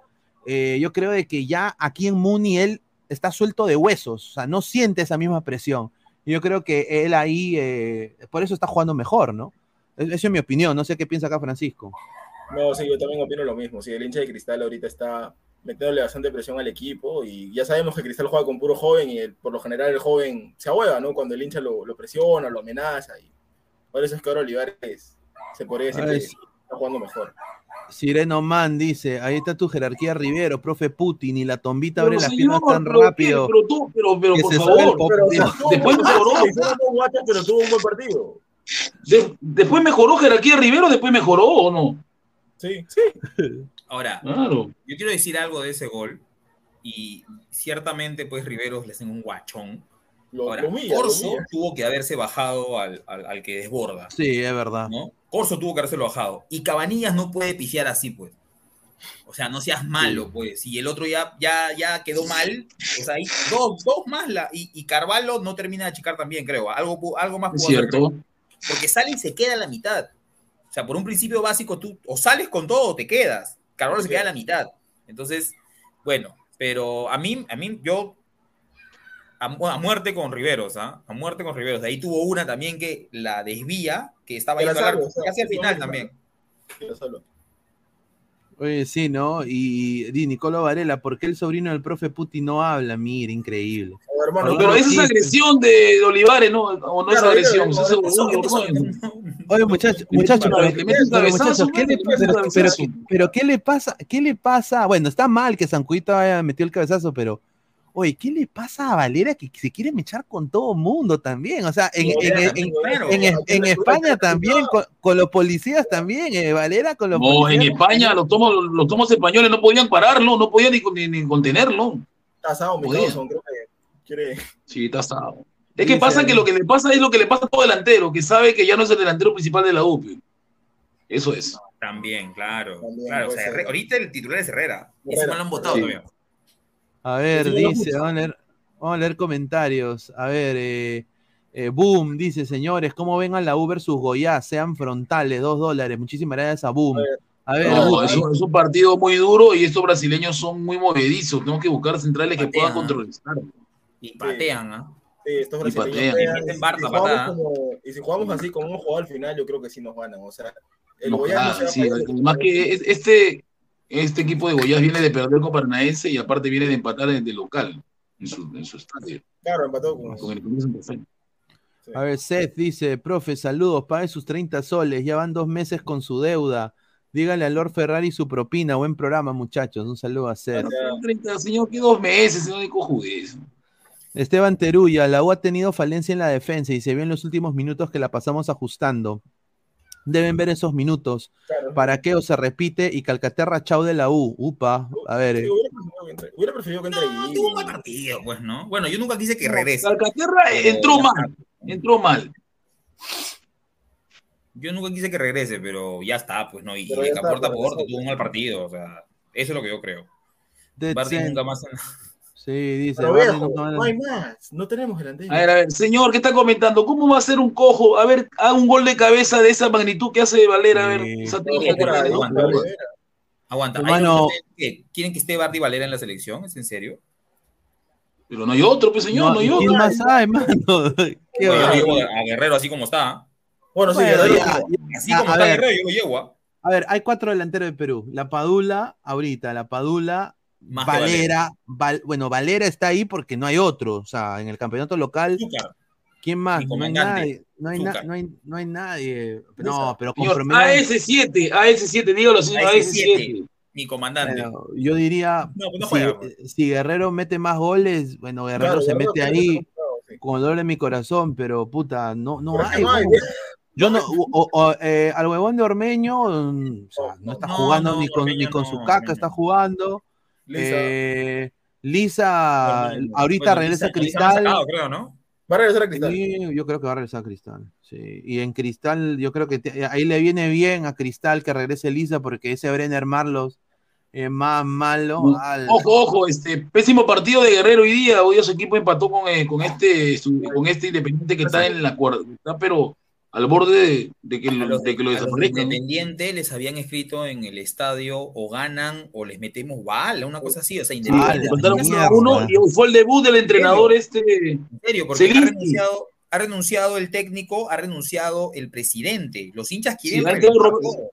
Eh, yo creo de que ya aquí en Muni él está suelto de huesos, o sea, no siente esa misma presión. Yo creo que él ahí, eh, por eso está jugando mejor, ¿no? Es- Esa es mi opinión, no sé qué piensa acá Francisco. No, sí, yo también opino lo mismo. Sí, el hincha de Cristal ahorita está metiéndole bastante presión al equipo y ya sabemos que Cristal juega con puro joven y el- por lo general el joven se ahueva, ¿no? Cuando el hincha lo, lo presiona, lo amenaza y por eso es que ahora Olivares se podría decir que es- está jugando mejor. Sireno Man dice, ahí está tu jerarquía Rivero, profe Putin, y la tombita abre las piernas tan pero, rápido. Pero, tú, pero, por favor, Pero, de- [laughs] después o sea, mejoró. [laughs] pero tuvo un buen partido. de- después mejoró jerarquía Rivero, después mejoró o no. Sí, sí. Ahora, Claro. yo quiero decir algo de ese gol. Y ciertamente, pues Riveros le hacen un guachón. Lo, Ahora, lo humilla, lo Corso tuvo que haberse bajado al, al- al que desborda. Sí, es verdad. ¿no? Corso tuvo que haberse bajado. Y Cabanillas no puede pifiar así, pues. O sea, no seas malo, pues. Y el otro ya, ya, ya quedó mal. O sea, hay dos, dos más. La, y, y Carvalho no termina de achicar también, creo. Algo, algo más Es pudo hacer, cierto. Porque sale y se queda a la mitad. O sea, por un principio básico, tú o sales con todo o te quedas. Carvalho se queda a la mitad. Entonces, bueno, pero a mí, a mí, yo a, mu- a muerte con Riveros, ¿ah? A muerte con Riveros. De ahí tuvo una también que la desvía, que estaba yendo al salvo, arco, o sea, casi al final también. Oye, sí, ¿no? Y, di Nicolò Varela, ¿por qué el sobrino del profe Putin no habla? Mira, increíble. Hermano, Pero esa es agresión de Olivares, ¿no? O no es Claro, agresión. eso- eso es eso- orgullo, eso- ¿no? Oye, muchachos, muchachos, mete- pero, le mete un pero, cabezazo, muchachos, ¿qué mano, le, le mete un pero, pero, cabezazo. pero ¿qué le pasa? ¿Qué le pasa? Bueno, está mal que Sancuito haya metido el cabezazo, pero oye, ¿qué le pasa a Valera que se quiere mechar con todo mundo también? O sea, en, en- en- también, claro. en- en- en España también, con, con los policías también, eh, Valera con los No, en policías. España los tomos, los tomos españoles no podían pararlo, no podían ni, ni- ni contenerlo. Está asado, mi. Dawson, creo que quiere. Sí, está asado. Es que pasa que lo que le pasa es lo que le pasa a todo delantero, que sabe que ya no es el delantero principal de la UPI. Eso es. También, claro. También claro o sea. Herrera- ahorita el titular es Herrera. Y ese Herrera. mal lo han votado Sí. todavía. A ver, dice, vamos a leer, vamos a leer comentarios. A ver, eh, eh, Boom dice, señores, ¿cómo ven a la Uber sus Goya? Sean frontales, dos dólares. Muchísimas gracias a Boom. A ver, No, Boom, es, un, es un partido muy duro y estos brasileños son muy movedizos. Tenemos que buscar centrales que puedan controlar. Y patean, ¿ah? Sí, estos Y brasileños patean. Y si jugamos patada. como- y si jugamos así como hemos jugado al final, yo creo que sí nos ganan. O sea, el No, claro, se va sí, además que es- este, este equipo de Goiás viene de perder con Paranaense y aparte viene de empatar de local en su, en su estadio. Claro, empató con. Con el Fe. A ver, Seth dice, profe, saludos, pague sus 30 soles, ya van dos meses con su deuda. Dígale a Lord Ferrari su propina, buen programa, muchachos. Un saludo a Seth. Ya. 30, señor, que dos meses, señor de cojudez. Esteban Teruya, la U ha tenido falencia en la defensa y se vio en los últimos minutos que la pasamos ajustando. Deben ver esos minutos. Claro. ¿Para qué o se repite? Y Calcaterra, chau de la U. Upa, a ver. Sí, eh. hubiera, preferido que entre, que No, ahí. tuvo un mal partido, pues, ¿no? Bueno, yo nunca quise que regrese. Calcaterra Pero entró mal, entró mal. Yo nunca quise que regrese, pero ya está, pues, ¿no? Y, y ya de está, porta a pero porta eso- tuvo un mal partido, o sea, eso es lo que yo creo. Zen. nunca más. Sí, dice. Pero viejo, no hay más. No tenemos delantero. A ver, a ver, señor, ¿qué está comentando? ¿Cómo va a ser un cojo? A ver, haga un gol de cabeza de esa magnitud que hace Valera. A ver, Sí. No, aguanta, aguanta. Aguanta. ¿hay Hermano- otros que ¿Quieren que esté Bardi Valera en la selección? ¿Es en serio? Pero no hay otro, pues señor, no, hay ¿Quién otro. más hay, mano? [laughs] Qué Yo a Guerrero así como está. Bueno, sí, Bueno, ya, ya, Así a- como a está ver, Guerrero, yo lo llevo. ¿ah? A ver, hay cuatro delanteros de Perú. La Padula, ahorita, la Padula, Más Valera, Val- bueno, Valera está ahí porque no hay otro. O sea, en el campeonato local, Zúcar. ¿quién más? No hay nadie. No hay, na- no hay, no hay nadie. No, pero promedio- AS7, AS7, dígalo, señor, AS7. AS7. Mi comandante. Bueno, yo diría, No, pues no si, Guerrero mete más goles, bueno, Guerrero Claro, se Guerrero mete ahí sí. con dolor en mi corazón, pero puta, no, no Pero hay. no hay, ¿cómo? Yo no, o- eh, al huevón de Ormeño, mm, o sea, no está No, jugando no, ni con, ni con no, su caca, Ormeño está jugando. Lisa. Eh, Lisa, Ormeño. ahorita Bueno, regresa a Lisa- Lisa Cristal. sacado, creo, ¿no? Va a regresar a Cristal. Sí, yo creo que va a regresar a Cristal. Sí. Y en Cristal, yo creo que te- ahí le viene bien a Cristal que regrese Lisa, porque ese Brenner Marlos es más malo. No. al- Ojo, ojo, este pésimo partido de Guerrero hoy día. Hoy día su equipo empató con, eh, con este su- con este Independiente que está en la cuerda, está pero al borde de, de que, lo, los, de que lo a los desaparezcan. Independiente les habían escrito en el estadio o ganan o les metemos bala, una cosa así. O sea, Independiente. en uno y fue el debut del entrenador este. serio, porque ha renunciado, ha renunciado el técnico, ha renunciado el presidente. Los hinchas quieren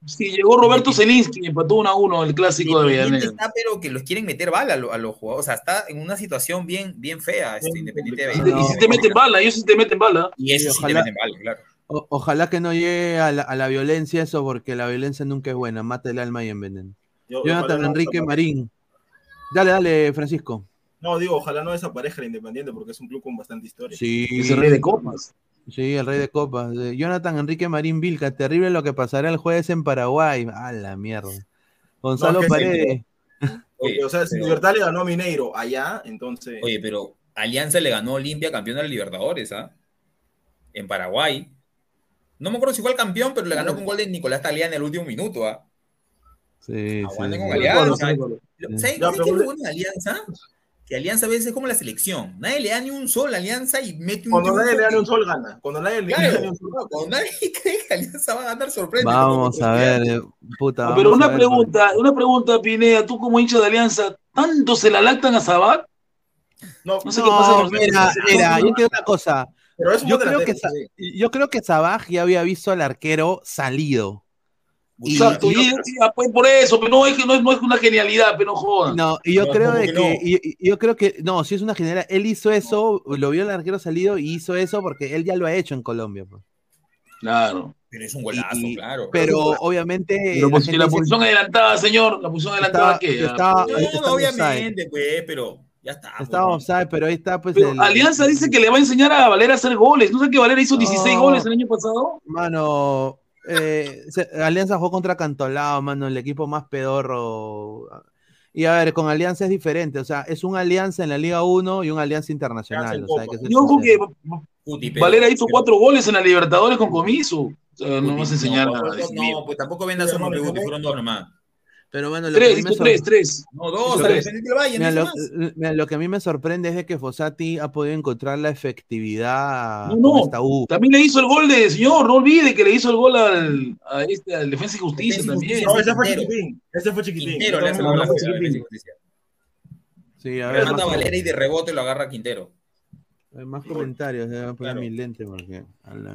sí, llegó Roberto Zelinsky y empató 1 a 1 el clásico de está, pero que los quieren meter bala a, lo- a los jugadores. O sea, está en una situación bien, bien fea este Independiente de Y si te meten bala, ellos sí te meten bala. Y eso sí te meten bala, claro. O- ojalá que no llegue a la, a la violencia eso, porque la violencia nunca es buena, mata el alma y envenena. Yo- Jonathan no Enrique. Marín. Dale, dale, Francisco. No, digo, ojalá no desaparezca el Independiente porque es un club con bastante historia. Sí, Es el rey de copas. sí, el rey de copas. Jonathan Enrique Marín Vilca, terrible lo que pasará el jueves en Paraguay. A la mierda. Gonzalo No, es que sí, Paredes. O sea, si pero- Libertad le ganó a Mineiro allá, entonces. Oye, pero Alianza le ganó a Olimpia campeón de la Libertadores, ¿ah? En Paraguay. No me acuerdo si fue el campeón, pero le ganó con gol de Nicolás Talián en el último minuto, ¿ah? Sí, con Alianza. sí, sí. ¿Sabes qué es lo bueno de Alianza? Que Alianza a veces es como la selección. Nadie le da ni un sol a Alianza y mete un Cuando nadie le da ni un sol, gana. Cuando nadie le da ni un sol. no, cuando nadie [laughs] cree que Alianza va a ganar sorpresa. Vamos a ver, eh, puta. Pero una ver, pregunta, una pregunta, Pineda, tú como hincha de Alianza, ¿tanto se la lactan a Sabat? No, No sé qué pasa con mira, mira, yo te digo una cosa. Pero es un Yo creo, que, yo creo que Sabaj ya había visto al arquero salido. Y- Exacto, y y, yo- y- ah, pues por eso, pero no es que no es, no es una genialidad, pero no jodan. No, y yo No, creo ¿cómo de que que, no? y- y- yo creo que, no, si es una general, él hizo eso, lo vio el arquero salido y hizo eso porque él ya lo ha hecho en Colombia. pues. Claro. Pero es un golazo, Y- claro. Pero obviamente. Pero pues, la si la dice posición adelantada, señor, la posición adelantada, Estaba- ¿qué? Ah, no, está no, offside. obviamente, pues, pero ya está. pues, estaba ¿no? offside, pero ahí está, pues. Pero el- Alianza dice que le va a enseñar a Valera a hacer goles. ¿No sé que Valera hizo 16 No. goles el año pasado? Mano, eh, Alianza jugó contra Cantolao, mano, el equipo más pedorro. Y a ver, con Alianza es diferente, o sea, es un Alianza en la Liga 1 y un Alianza Internacional. O sea, que Yo creo que sincero. Puti, pero- Valera hizo pero- cuatro goles en la Libertadores con comiso. O sea, no vas a enseñar no, a pues. No, pues tampoco vendas uno, Puti, fueron dos nomás. Pero bueno, lo que a Tres, mí me tres, tres. No, dos, al tres. Del Valle, Mira, lo, mira, lo que a mí me sorprende es de que Fossati ha podido encontrar la efectividad No, no. esta U. También le hizo el gol de señor, no olvide que le hizo el gol al, a este, al Defensa y Justicia Defensa también. No, ese fue chiquitín. Ese fue chiquitín. Quintero le hace No, gol a. Justicia. Sí, a Le ver, manda Valera y de rebote lo agarra Quintero. eh, más comentarios, voy a poner Claro. mi lente porque.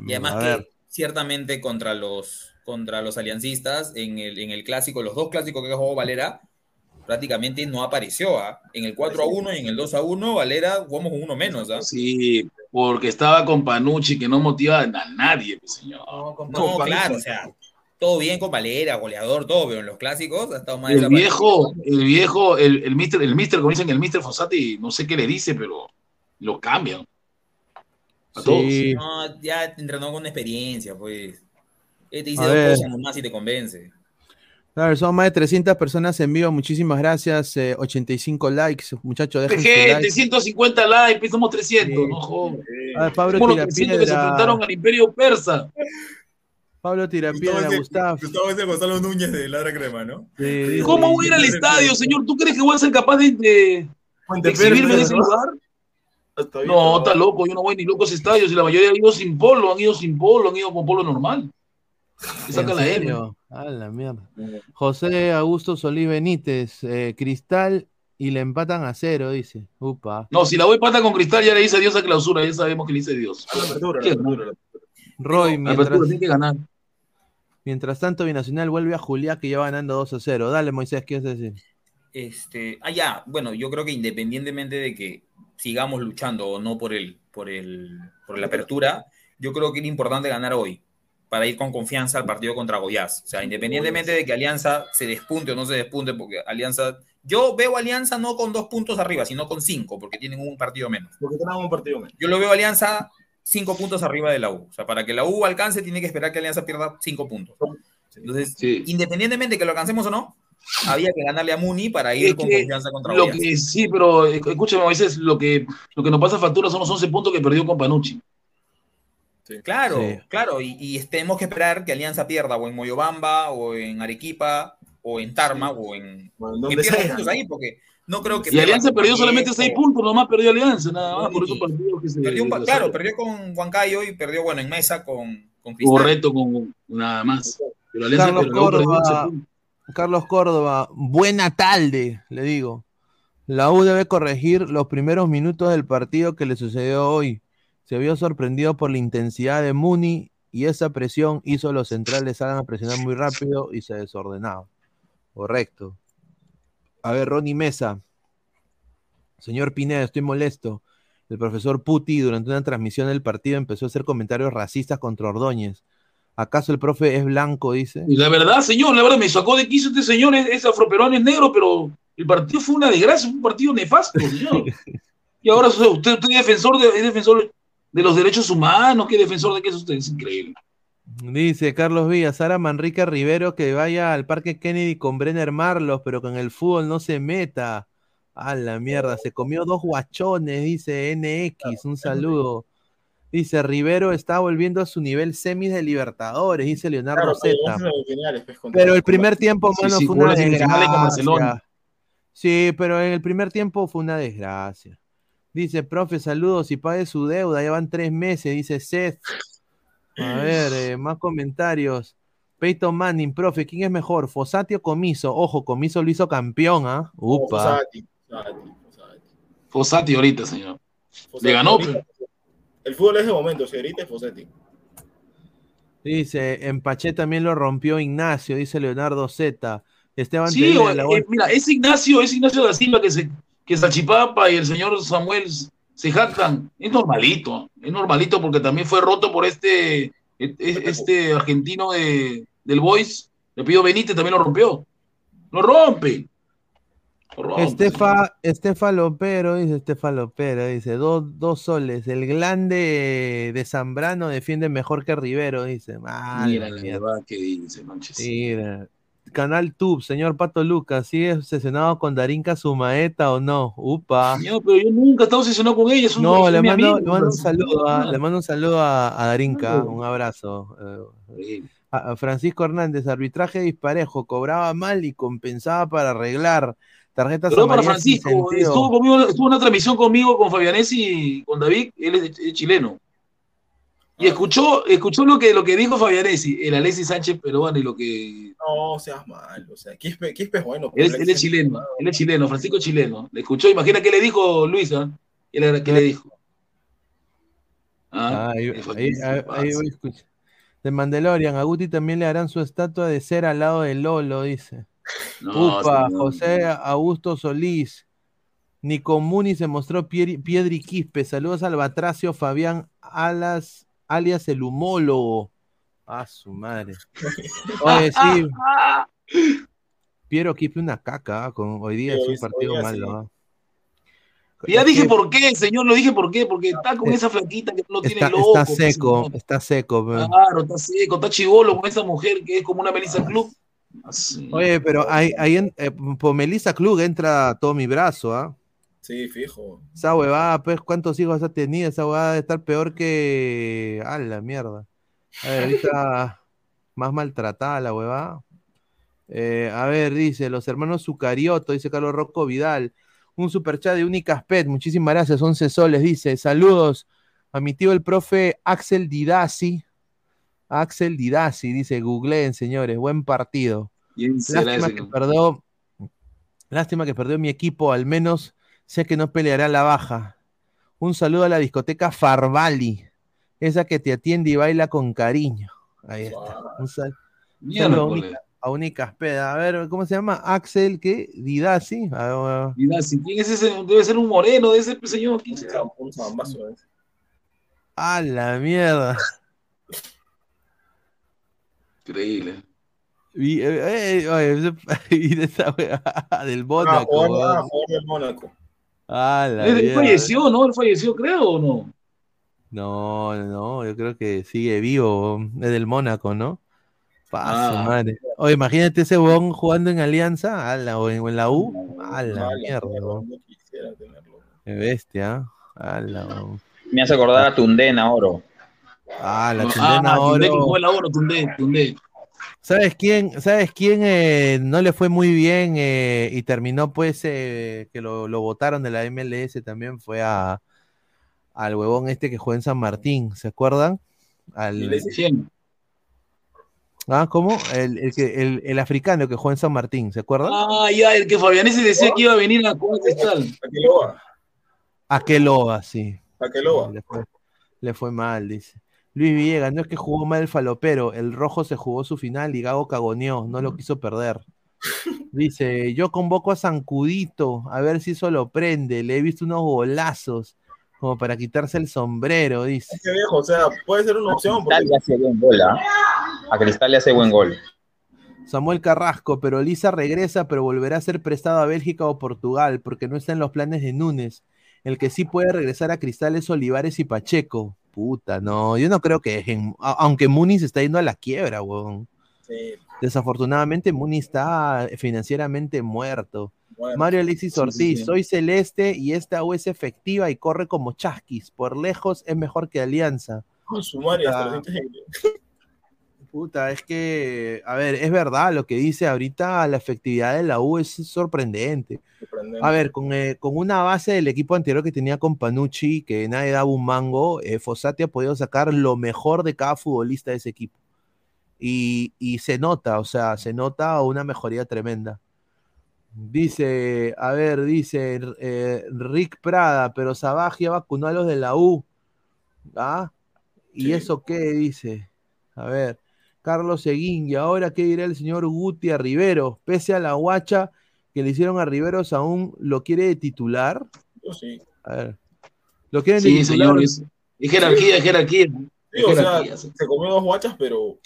Y además A que ciertamente contra los, contra los aliancistas, en el, en el clásico, los dos clásicos que jugó Valera, prácticamente no apareció. ¿ah? En el 4 a 1 y en el 2 a 1, Valera jugamos uno menos. ¿ah? Sí, porque estaba con Panucci que no motiva a nadie, señor. No, No, claro, o sea, todo bien con Valera, goleador, todo, pero en los clásicos ha estado más El viejo, el viejo, el, el mister, el mister, como dicen, el mister Fossati, no sé qué le dice, pero lo cambian. A todos. sí, No, ya entrenó con experiencia, pues. Eh, Te dice A dos ver. cosas nomás y te convence. claro, son más de 300 personas en vivo. Muchísimas gracias. eh, 85 likes. Muchachos, dejen Gente, like. 150 likes, somos 300, Sí. no jodas. A ver, Pablo Somos los 300 que se Tirapiedra. enfrentaron al Imperio Persa. Pablo Tirapiedra, Gustavo. Gustavo es de Gonzalo Núñez de Ladra Crema, ¿no? Sí, ¿Cómo voy a ir al estadio, señor? ¿Tú crees que voy a ser capaz de, de- de exhibirme en ese lugar? Está bien, No, ¿no? está loco, yo no voy ni loco a ese estadio. Si la mayoría han ido sin polo, han ido sin polo, han ido con polo normal. Y saca ¿En la M. serio? A la mierda. José Augusto Solís Benítez, eh, Cristal y le empatan a cero, dice. Upa. No, si la voy pata con cristal, ya le dice adiós a clausura, ya sabemos que le dice Dios. A la apertura, a ¿Qué? la apertura, a la apertura. Roy, apertura mientras, tiene que ganar. mientras tanto, Binacional vuelve a Juliá que ya va ganando 2 a 0. Dale, Moisés, ¿qué vas a decir? Este, ah, ya, bueno, yo creo que independientemente de que sigamos luchando o no por el, por el, por la apertura, yo creo que era importante ganar hoy para ir con confianza al partido contra Goiás. O sea, independientemente de que Alianza se despunte o no se despunte, porque Alianza, yo veo Alianza no con dos puntos arriba, sino con cinco, porque tienen un partido menos. Porque tenemos un partido menos. Yo lo veo Alianza cinco puntos arriba de la U. O sea, para que la U alcance, tiene que esperar que Alianza pierda cinco puntos. Entonces, Sí. independientemente de que lo alcancemos o no, había que ganarle a Muni para ir Es con que confianza contra Lo Goiás. que sí, pero eh, escúchame, Moisés, lo que, lo que nos pasa factura son los 11 puntos que perdió con Panucci. Claro, Sí. claro, y, y tenemos que esperar que Alianza pierda o en Moyobamba, o en Arequipa, o en Tarma, o en... Bueno, Que pierda puntos ahí, porque no creo que... Y Alianza perdió solamente 6 puntos, nomás perdió Alianza, nada más, por esos partidos que se. Perdió un claro, perdió con Huancayo y perdió, bueno, en Mesa con, con Cristal. Correcto, con nada más. Pero Alianza Carlos perdió Córdoba. 11 puntos. Carlos Córdoba, buena tarde, le digo. La U debe corregir los primeros minutos del partido que le sucedió hoy. Se vio sorprendido por la intensidad de Muni y esa presión hizo a los centrales salgan a presionar muy rápido y se desordenaban. Correcto. A ver, Ronnie Mesa. Señor Pineda, estoy molesto. El profesor Puti durante una transmisión del partido empezó a hacer comentarios racistas contra Ordóñez. ¿Acaso el profe es blanco? Dice. Y la verdad, señor, la verdad, me sacó de quicio este señor, es, es afroperuano, es negro, pero el partido fue una desgracia, fue un partido nefasto, señor. [laughs] y ahora usted, usted es defensor de, es defensor de los derechos humanos, ¿qué defensor de qué es usted? Es increíble. Dice Carlos Villa, Sara Manrique Rivero que vaya al Parque Kennedy con Brenner Marlos, pero con el fútbol no se meta. A la mierda, se comió dos guachones, dice NX, un saludo. Dice, Rivero está volviendo a su nivel semis de Libertadores, dice Leonardo Claro, pero Zeta. pues, Pero el primer tiempo, mano, sí, fue una desgracia. Sí, pero en el primer tiempo fue una desgracia. Dice, profe, saludos y pague su deuda, ya van tres meses, dice Seth. A ver, eh, más comentarios. Peyton Manning, profe, ¿quién es mejor? ¿Fosati o Comiso? Ojo, Comiso lo hizo campeón, ¿ah? Upa. Fossati, Fossati, Fossati. Fossati ahorita, señor. Fossati. Le ganó, Ahorita, El fútbol es de momento, si ahorita es Fossati. Dice, en Paché también lo rompió Ignacio, dice Leonardo Z. Esteban Sí, la eh, mira, es Ignacio, es Ignacio da Silva que se que Salchipapa y el señor Samuel se jactan. Es normalito, es normalito porque también fue roto por este este argentino de, del Boys. Le pidió Benítez, también lo rompió. Lo rompe. Lo rompe, Estefa, Estefa Lopero, dice Estefa Lopero, dice, dos, dos soles. El glande de Zambrano defiende mejor que Rivero, dice. Mira la mierda. que dice, manches. Mira. Canal Tube, señor Pato Lucas, ¿sigue obsesionado con Darinka Sumaeta o no? Upa. Señor, pero yo nunca he estado obsesionado con ella. Es un, No, le mando, amigo, le mando un saludo, a, le mando un saludo a, a Darinka, un abrazo. eh, a- Francisco Hernández, arbitraje disparejo, cobraba mal y compensaba para arreglar. Tarjetas Pero para Francisco, estuvo conmigo, estuvo una transmisión conmigo con Fabianesi y con David, él es, es chileno. Y escuchó, escuchó lo que, lo que dijo Fabianesi, el Alexis Sánchez peruano y lo que. No seas mal, o sea, Quispe, Quispe es bueno. Él, es- él es chileno, él es chileno, Francisco es chileno. Le escuchó, imagina qué le dijo Luisa. ¿Qué le, qué le dijo? Ah, Ah, ahí, ahí- voy a escuchar. De Mandalorian, a Guti también le harán su estatua de cera al lado de Lolo, dice. No, Upa, señor. José Augusto Solís. Nico Muni se mostró Piedri Quispe. Saludos al Batracio Fabián Alas, alias el humólogo. A su madre. [laughs] Oye, sí. [laughs] Piero Quispe una caca, ah, con, hoy día Sí, es un partido malo. sí. ah. Ya dije por qué, señor, lo dije por qué, porque está con Eh, esa flaquita que no tiene está, loco. está pues, seco, señor. está seco. Claro, está seco, está chivolo con esa mujer que es como una Melissa Club. Así. Oye, pero ahí, ahí en, eh, por Melissa Klug entra todo mi brazo, ¿ah? Sí, fijo. Esa huevada, pues, ¿cuántos hijos ha tenido? Esa huevada de estar peor que. ¡A la mierda! A ver, ahorita [laughs] más maltratada la huevada. Eh, a ver, dice, los hermanos Zucarioto, dice Carlos Rocco Vidal. Un superchat de Únicas Pet, muchísimas gracias, 11 soles, dice, saludos a mi tío el profe Axel Didasi. Axel Didasi, dice, googleen, señores, buen partido. ¿Quién será Lástima ese? que perdió, lástima que perdió mi equipo, al menos sé que no peleará la baja. Un saludo a la discoteca Farvali, esa que te atiende y baila con cariño. Ahí está. Un sal- Mierda, saludo a Únicas Peda. A ver, ¿cómo se llama? Axel, ¿qué? Didasi. A ver, Mira, si ¿Quién es ese? Debe ser un moreno de ese señor. ¿Quién ¿eh? A la mierda. Increíble. Y, eh, eh, y [laughs] de esa wea, del Ah, Mónaco. ah, jugador del Mónaco. A la Él, falleció, ¿no? Él falleció, creo, ¿o no? No, no, yo creo que sigue vivo, es del Mónaco, ¿no? Paso, Ah. madre. Oye, imagínate ese huevón jugando en Alianza, ala, o en, o en la U, a la Mala mierda, no quisiera tenerlo. Qué bestia, a la huevón. Me hace acordar a Tundena Oro. Ah, la ah, chilena Tundé, que oro. jugó el oro, Tundé, Tundé. ¿Sabes quién, sabes quién eh, no le fue muy bien eh, y terminó pues eh, que lo, lo votaron de la MLS también fue a al huevón este que juega en San Martín, ¿se acuerdan? Al, ¿Quién? ah, ¿cómo? El, el, que- el, el africano que juega en San Martín, ¿se acuerdan? Ah, ya, el que Fabianese decía que iba a venir a cristal. Aqueloba, Aqueloba, sí. Aqueloba. Le fue, le fue mal, dice. Luis Villegas, no es que jugó mal el falopero, el rojo se jugó su final y Gago cagoneó, no lo quiso perder. [laughs] Dice, yo convoco a Zancudito, a ver si eso lo prende, le he visto unos golazos, como para quitarse el sombrero, dice. Ese viejo, o sea, puede ser una opción. Cristal le hace buen gol, ¿ah? A Cristal le hace buen gol. Samuel Carrasco, pero Lisa regresa, pero volverá a ser prestado a Bélgica o Portugal, porque no está en los planes de Núñez. El que sí puede regresar a Cristal es Olivares y Pacheco. Puta, no, yo no creo que dejen, aunque Muniz está yendo a la quiebra, weón. Sí, Desafortunadamente Muni está financieramente muerto. Mario Alexis Ortiz, sí. soy celeste y esta U es efectiva y corre como chasquis. Por lejos es mejor que Alianza. Con su madre, hasta Puta. es que, a ver, es verdad lo que dice ahorita, la efectividad de la U es sorprendente. A ver, con, eh, con una base del equipo anterior que tenía con Panucci, que nadie daba un mango, eh, Fossati ha podido sacar lo mejor de cada futbolista de ese equipo. Y, y se nota, o sea, se nota una mejoría tremenda. Dice, a ver, dice eh, Rick Prada, pero Sabaj ya vacunó a los de la U. ¿Ah? ¿Y Sí. eso qué dice? A ver, Carlos Seguín, ¿y ahora qué dirá el señor Guti a Rivero? Pese a la guacha que le hicieron a Riveros, ¿aún lo quiere de titular? Yo sí. A ver. ¿Lo quieren Sí, titular? señores. Es jerarquía, es jerarquía. Sí, o sea, sí. se comió dos guachas, pero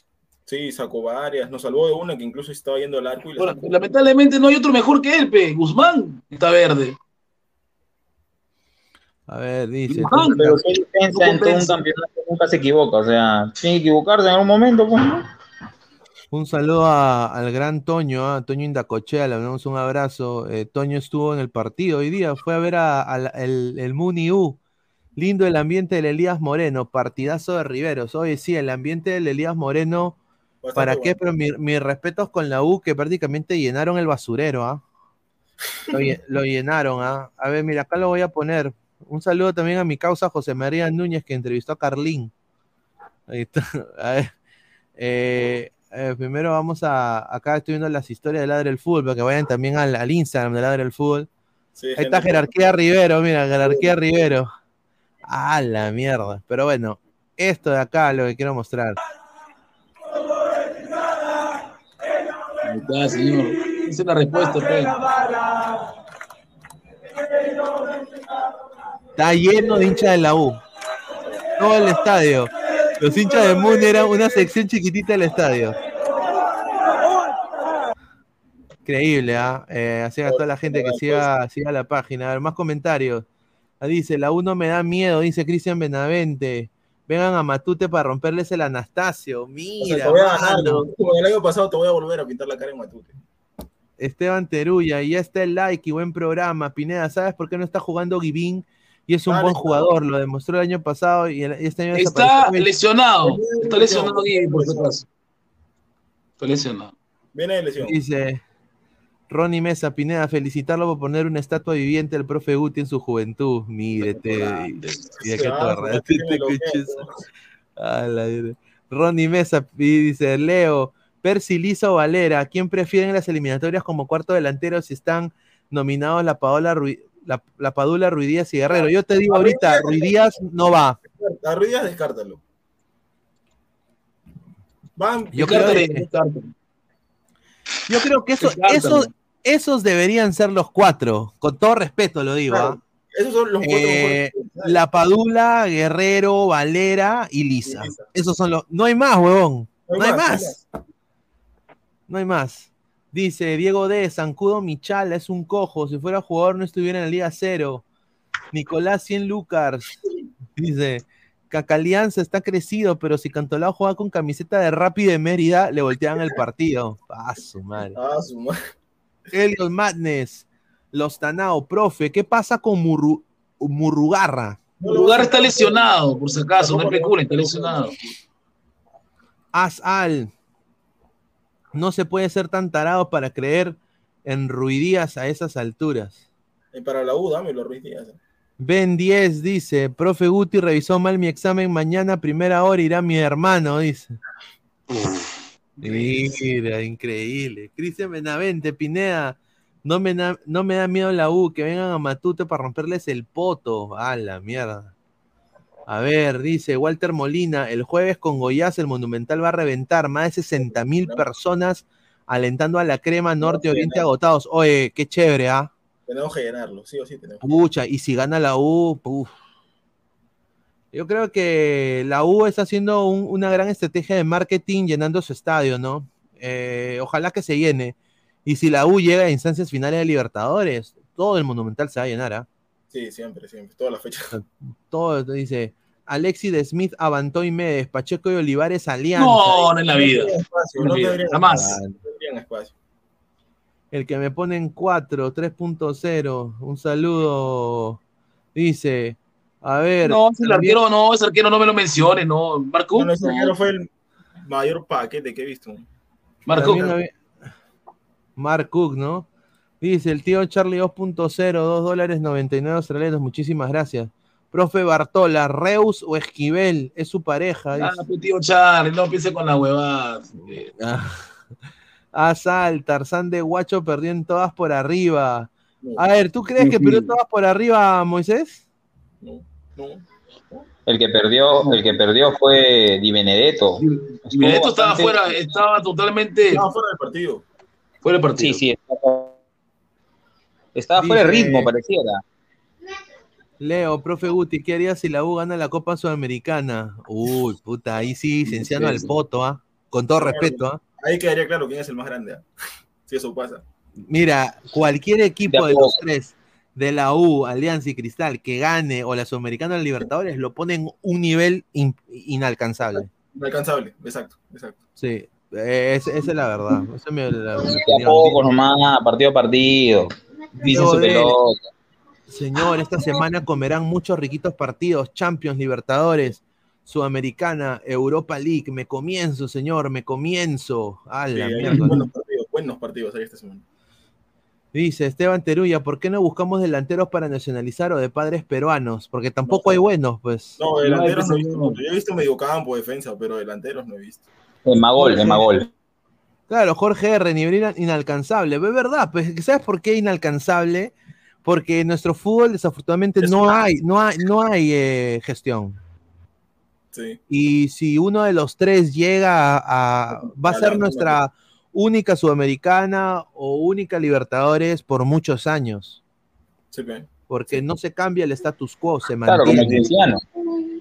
sí, sacó varias. Nos salvó de una que incluso estaba yendo al arco y sacó. lamentablemente no hay otro mejor que él, pe. Guzmán está verde. A ver, dice. Pero qué defensa No en todo un campeonato nunca se equivoca. O sea, tiene que equivocarse en algún momento, pues, ¿no? Un saludo a- al gran Toño, a Toño Indacochea, le damos un abrazo. Eh, Toño estuvo en el partido hoy día, fue a ver a, a el, el Muni U. Lindo el ambiente del Elías Moreno, partidazo de Riveros. Oye, sí, el ambiente del Elías Moreno, Bastante ¿para qué? bueno. Pero mi- mis respetos con la U, que prácticamente llenaron el basurero, ¿ah? Lo llenaron, ¿ah? A ver, mira, acá lo voy a poner. Un saludo también a mi causa José María Núñez, que entrevistó a Carlín. Ahí está. [laughs] A ver. Eh, eh, primero vamos a. Acá estoy viendo las historias de Ladre el Fútbol, para que vayan también al, al Instagram de Ladre el Fútbol. Sí, Ahí está Jerarquía Rivero, mira, Jerarquía Rivero. Ah, la mierda. Pero bueno, esto de acá es lo que quiero mostrar. Ahí está, señor. Es la respuesta, pe. Está lleno de hinchas de la U. Todo el estadio. Los hinchas de Moon eran una sección chiquitita del estadio. Increíble, ¿ah? Eh, así a toda la gente que siga, siga la página. A ver, más comentarios. Ah, dice, la U no me da miedo, dice Cristian Benavente. Vengan a Matute para romperles el Anastasio. O sea, Mira, te voy a ganar, como el año pasado te voy a volver a pintar la cara en Matute. Esteban Teruya, y ya está el like y buen programa. Pineda, ¿sabes por qué no está jugando Givín? Y es un Vale, buen jugador, lo demostró el año pasado y el- y este año Está lesionado. Está lesionado aquí, por acaso. Está lesionado. Viene de lesión. Dice Ronnie Mesa, Pineda, felicitarlo por poner una estatua viviente del profe Guti en su juventud. Mírete. Ronnie Mesa y dice, Leo, Percy Lisa o Valera, ¿quién prefieren en las eliminatorias como cuarto delantero si están nominados la Paola Ruiz, la, la Padula Ruidías y Guerrero? Yo te digo A ahorita, Ruidías no va. A Ruiz descártalo. Van, Yo creo, que, yo creo que eso, esos, esos deberían ser los cuatro, con todo respeto lo digo. Claro, ¿ah? Esos son los cuatro Eh, la Padula, Guerrero, Valera y Lisa. Y Lisa. Esos son los. No hay más, huevón. No hay No hay más, más. No hay más. Dice Diego D. Zancudo Michala es un cojo. Si fuera jugador no estuviera en la Liga Cero. Nicolás 100 Lucas. [laughs] Dice Cacalianza está crecido, pero si Cantolao juega con camiseta de Rappi de Mérida, le voltean el partido. Ah, su madre. Ah, su madre. Elliot Madness. Los Tanao, profe, ¿qué pasa con Murru- Murrugarra? No lo Lugar vas a- está lesionado, por si acaso. No especulen, está lesionado. Asal. No se puede ser tan tarado para creer en Ruidías a esas alturas. Y para la U, dámelo, Ruiz Díaz. Ben 10 dice, profe Guti revisó mal mi examen, mañana primera hora irá mi hermano, dice. Mira, increíble. Cristian Benavente, Pineda, no me, da, no me da miedo la U, que vengan a Matute para romperles el poto. A la mierda. A ver, dice Walter Molina, el jueves con Goiás el Monumental va a reventar, más de 60 mil personas alentando a la crema norte oriente agotados. Oye, qué chévere, ¿ah? Tenemos que llenarlo, sí o sí tenemos. Pucha, y si gana la U, uf. Yo creo que la U está haciendo un- una gran estrategia de marketing llenando su estadio, ¿no? Eh, ojalá que se llene. Y si la U llega a instancias finales de Libertadores, todo el Monumental se va a llenar, ¿ah? Sí, siempre, siempre, todas las fechas. [laughs] Todo, dice, Alexis de Smith, Avantó y Medes, Pacheco y Olivares, Alianza. No, no en la vida. No espacio, No no jamás. no espacio. El que me pone en 4, 3.0. Un saludo. Dice, a ver. No, ese también- arquero no, ese arquero no me lo mencione, no. Marco. Bueno, ese arquero fue el mayor paquete que he visto. Marco. Había- Mark Cook, ¿no? Dice el tío Charlie 2.0, 2 dólares 99 australianos. Muchísimas gracias. Profe Bartola, Reus o Esquivel, es su pareja. Ah, dice. tu tío Charlie, no piense con la huevada. [laughs] Ah. Asal, Tarzán de Guacho perdió en todas por arriba. A ver, ¿tú crees que perdió todas por arriba, Moisés? El que perdió, el que perdió fue Di Benedetto. Y Benedetto estaba fuera, estaba totalmente Estaba fuera del partido. fuera del partido. Sí, sí. Estaba, estaba fuera de ritmo, pareciera. Leo, profe Guti, ¿qué haría si la U gana la Copa Sudamericana? Uy, puta, ahí sí, [laughs] Cienciano al poto, ¿ah? Con todo respeto, ¿ah? Ahí quedaría claro quién es el más grande. ¿ah? [laughs] Si eso pasa. Mira, cualquier equipo De los tres, de la U, Alianza y Cristal, que gane o la Sudamericana o la Libertadores, lo ponen un nivel in- inalcanzable. Inalcanzable, exacto, exacto. Sí, es- esa es la verdad. Esa es mi- la- mi a poco nomás, partido a partido. Su pelota. Señor, esta semana comerán muchos riquitos partidos, Champions, Libertadores, Sudamericana, Europa League. Me comienzo, señor, me comienzo. A Sí, la hay mierda. buenos partidos, buenos partidos ahí esta semana. Dice Esteban Teruya, ¿por qué no buscamos delanteros para nacionalizar o de padres peruanos? Porque tampoco hay buenos, pues. No, delanteros no he visto. Yo he visto mediocampo, defensa, pero delanteros no he visto. En Magol, en Magol. Claro, Jorge R, nivel ina- inalcanzable. Es verdad, pues, ¿sabes por qué inalcanzable? Porque en nuestro fútbol, desafortunadamente, Es no hay, no hay, no hay eh, gestión. Sí. Y si uno de los tres llega a, a- va a A ser nuestra única sudamericana o única Libertadores por muchos años, Sí, porque no se cambia el status quo, se Claro, como mantiene.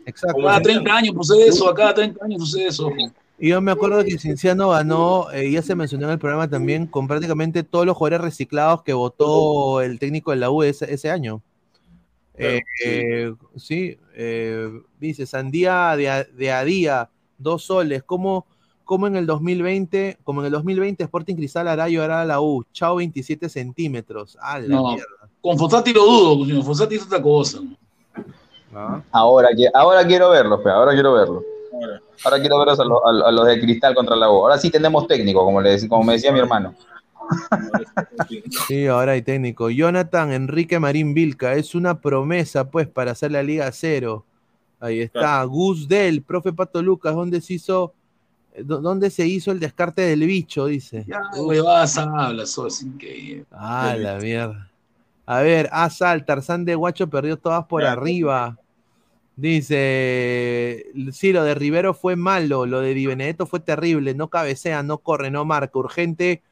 Exacto. Cada 30 años sucede eso, a cada 30 años sucede eso. Y yo me acuerdo que Cinciano ganó, eh, ya se mencionó en el programa también, con prácticamente todos los jugadores reciclados que votó el técnico de la U ese, ese año. Claro, Eh, eh, sí, eh, dice Sandía de a, de a día, dos soles. ¿Cómo, cómo en el 2020, como en el 2020 Sporting Cristal hará llorar a la U? Chao 27 centímetros. A la No. mierda. Con Fossati lo dudo, señor. Fossati es otra cosa. Ahora, que- ahora quiero verlo, pe, ahora quiero verlo. Ahora. Ahora quiero verlos a, lo- a lo- a los de Cristal contra la U. Ahora sí tenemos técnico, como, le, como me decía mi hermano. Sí, ahora hay técnico. Jonathan Enrique Marín Vilca, es una promesa, pues, para hacer la Liga Cero. Ahí está. Claro. Gus Del, profe Pato Lucas, ¿dónde se hizo, eh, dó- dónde se hizo el descarte del bicho? Dice. Ya, huevadas hablas, es increíble. Ah, la mierda. A ver, Asal, Tarzán de Guacho perdió todas por Claro. arriba. Dice, sí, lo de Rivero fue malo, lo de Di Benedetto fue terrible, no cabecea, no corre, no marca, urgente,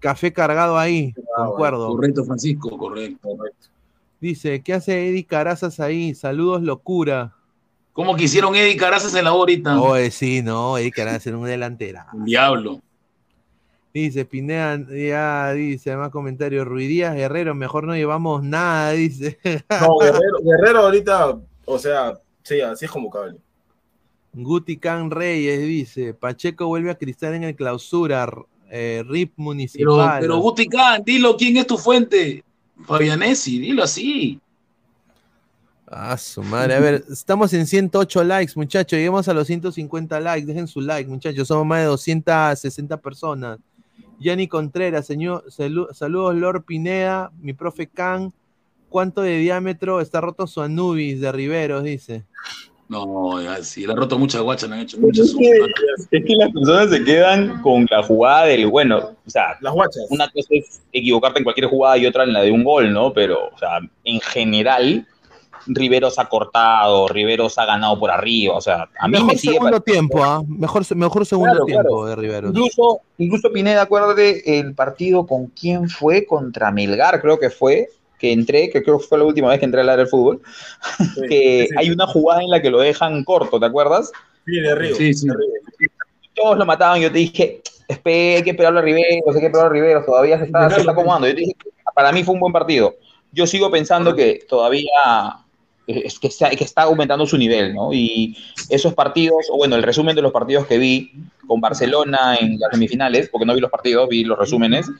café cargado ahí, concuerdo. Correcto, Francisco, correcto. Correcto. Dice, ¿qué hace Eddie Carazas ahí? Saludos, locura. ¿Cómo quisieron Eddie Carazas en la ahorita? Oye, sí, no, Eddie Carazas era un delantera. El diablo. Dice, Pineda, ya dice, más comentarios, Ruidías, Guerrero, mejor no llevamos nada, dice. No, Guerrero, Guerrero ahorita, o sea, sí, así es como cable. Guti Can Reyes dice, Pacheco vuelve a Cristal en el clausura, eh, RIP Pero, municipal. pero Guti Khan, dilo quién es tu fuente. Fabianesi, dilo así. Ah, su madre. A ver, [laughs] estamos en 108 likes, muchachos. Lleguemos a los 150 likes. Dejen su like, muchachos. Somos más de 260 personas. Yanni Contreras, señor, salu- saludos, Lord Pineda, mi profe Can. ¿Cuánto de diámetro está roto su Anubis de Riveros? Dice. No, sí, le ha roto muchas guachas, le han hecho muchas. Es que, es que las personas se quedan con la jugada del bueno. O sea, Las guachas. una cosa es equivocarte en cualquier jugada y otra en la de un gol, ¿no? Pero, o sea, en general, Riveros ha cortado, Riveros ha ganado por arriba. O sea, a mí Mejor me sigue segundo tiempo, ¿ah? Mejor, mejor segundo Claro, tiempo claro. de Riveros. Incluso, incluso Pineda, acuérdate el partido con quién fue, contra Melgar, creo que fue, que entré, que creo que fue la última vez que entré al área del fútbol, Sí, que sí, hay una jugada en la que lo dejan corto, ¿te acuerdas? sí, de Río. Sí, sí. de Río. Todos lo mataban, yo te dije, espera, hay que esperarlo a Riveros, hay que esperarlo a Riveros, todavía se está, se está acomodando. Yo te dije, para mí fue un buen partido. Yo sigo pensando que todavía es que está, que está aumentando su nivel, ¿no? Y esos partidos, o bueno, el resumen de los partidos que vi con Barcelona en las semifinales, porque no vi los partidos, vi los resúmenes,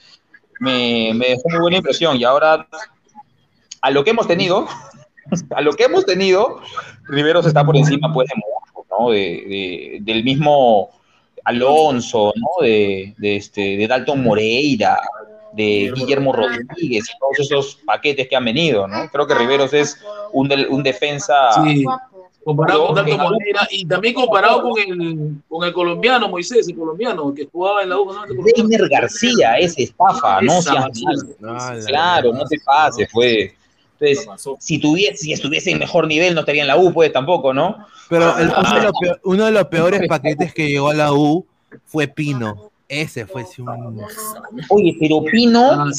me, me dejó muy buena impresión. Y ahora, a lo que hemos tenido, a lo que hemos tenido, Riveros está por encima, pues, de Mojo, ¿no? De, de- del mismo Alonso, ¿no? De, de este, de Dalton Moreira, de Guillermo Rodríguez, y todos esos paquetes que han venido, ¿no? Creo que Riveros es un, del- un defensa. Sí, comparado con Dalton Moreira y también comparado con el, con el colombiano, Moisés, el colombiano, que jugaba en la U. ¿no? Reiner García es estafa, ¿no? Esa mal. Claro, no te pases, pues. Entonces, si, tuviese, si estuviese en mejor nivel, no estaría en la U, pues tampoco, ¿no? Pero el- uno, de Ah, los peor- uno de los peores paquetes que llegó a la U fue Pino. Ese fue sí, un... Oye, pero Pino, Ah,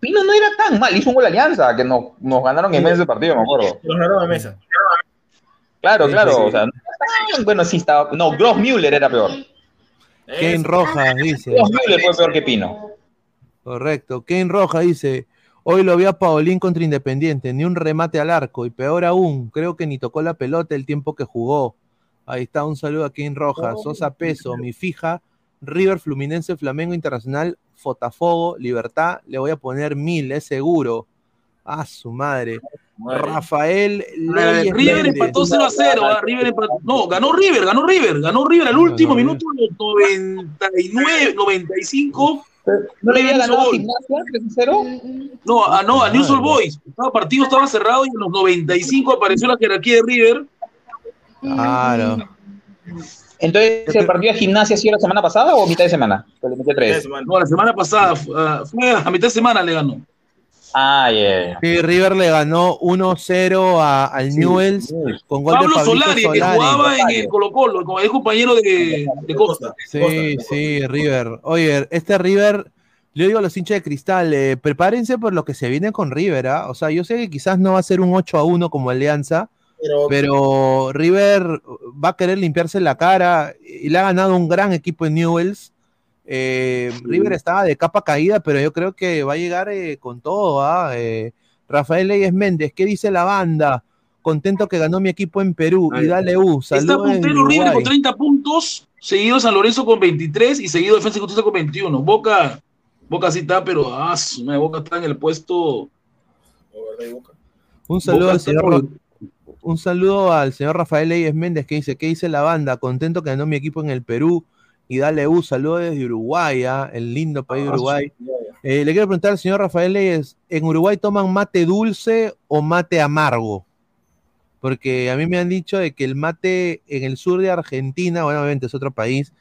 Pino no era tan mal, hizo un gol de alianza, que nos, nos ganaron en medio de partido, me acuerdo. Los ganaron a mesa. Claro, Sí, claro, sí, sí. o sea, bueno, sí estaba, no, Gross Müller era peor. Kane Rojas dice. Gross Müller fue peor que Pino. Correcto. Kane Roja dice, hoy lo vi a Paulín contra Independiente, ni un remate al arco, y peor aún, creo que ni tocó la pelota el tiempo que jugó. Ahí está, un saludo a Kane Roja, Sosa Peso, mi fija, River Fluminense, Flamengo Internacional, Fotafogo, Libertad, le voy a poner mil, es seguro. A su madre. Rafael Ah, Leyes River empató 0 a 0. ah, River empató- No, ganó River, ganó River, ganó River al último minuto, los 99, 95. ¿No le había ganado a. Gimnasia 3-0? No, a, no, a News All. Boys. Estaba partido estaba cerrado y en los 95 apareció la jerarquía de River. Claro. Entonces, ¿el partido de Gimnasia ha sido la semana pasada o mitad de semana? Que le metió tres. No, la semana pasada, fu- ah, fue a mitad de semana le ganó. Ah, yeah. Sí, River le ganó 1-0 a- al Newells con gol Pablo de Solari, que Solari. jugaba en el Colo Colo, como es compañero de, de Costa. Sí, sí, River. Oye, este River, le digo a los hinchas de cristal, eh, prepárense por lo que se viene con River, ¿ah? O sea, yo sé que quizás no va a ser un 8 a 1 como Alianza, Pero, pero River va a querer limpiarse la cara y le ha ganado un gran equipo en Newells. Eh, River estaba de capa caída, pero yo creo que va a llegar eh, con todo. Eh, Rafael Leyes Méndez, ¿qué dice la banda? Contento que ganó mi equipo en Perú. Y dale U, Está puntero River con Uruguay. 30 puntos, seguido San Lorenzo con 23 y seguido Defensa y Justicia con 21. Boca, Boca sí está, pero ah, Boca está en el puesto. Un saludo, al señor, un saludo al señor Rafael Leyes Méndez que dice, ¿qué dice la banda? Contento que ganó mi equipo en el Perú. Y dale U, saludos desde Uruguay, ¿ah? el lindo país de Ah, Uruguay. Eh, le quiero preguntar al señor Rafael Leyes, ¿en Uruguay toman mate dulce o mate amargo? Porque a mí me han dicho de que el mate en el sur de Argentina, bueno, obviamente es otro país,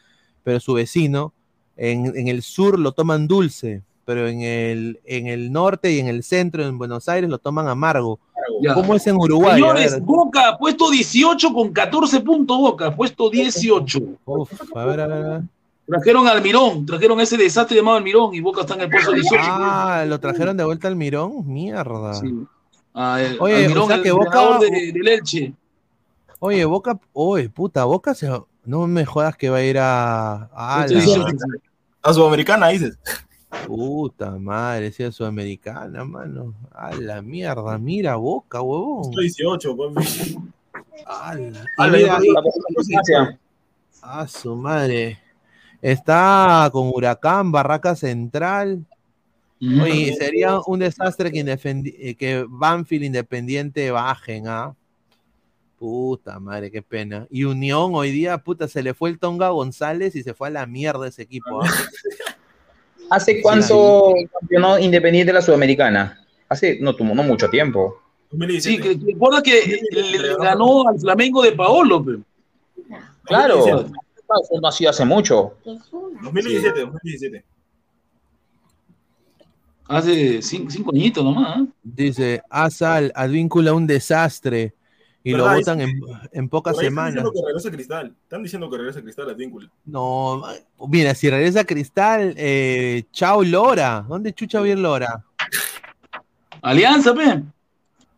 pero su vecino, en, en el sur lo toman dulce, pero en el, en el norte y en el centro, en Buenos Aires, lo toman amargo. Ya. ¿Cómo es en Uruguay? A Señores. Boca ha puesto 18 con 14 puntos. Boca ha puesto 18. Uf, a ver, a ver, a ver. Trajeron al Mirón, trajeron ese desastre llamado Almirón y Boca está en el puesto 18. Ah, lo trajeron de vuelta al Mirón, mierda. Ah, el- Oye, Almirón, o sea el que Boca, entrenador de- del Elche. oye, Boca, oye, puta, Boca se, no me jodas que va a ir a, a, Sí, la- sí, sí. A Sudamericana, dices. Puta madre, si es sudamericana, mano. A la mierda, mira Boca, huevón. 18, pues. A la- A y la- mira, la- la- a su madre. Está con Huracán, Barraca Central. Oye, sería un desastre que, indefendi- eh, que Banfield Independiente bajen, ¿ah? Puta madre, qué pena. Y Unión hoy día, puta, se le fue el Tonga González y se fue a la mierda ese equipo. ¿ah? [laughs] ¿Hace cuánto campeonó Independiente de la Sudamericana? Hace no, mucho tiempo. Sí, que, recuerda que le, le ganó al Flamengo de Paolo. pe. Claro. Eso no ha sido hace mucho. 2017, 2017. Hace cinco, cinco añitos nomás. ¿eh? Dice, Asal, Advíncula un desastre. Y lo votan en, en pocas ahí Están semanas. diciendo que regresa Cristal. Están diciendo que regresa Cristal a Víncula. No, mira, si regresa Cristal, eh, chao Lora. ¿Dónde chucha ir Lora? Alianza, pe.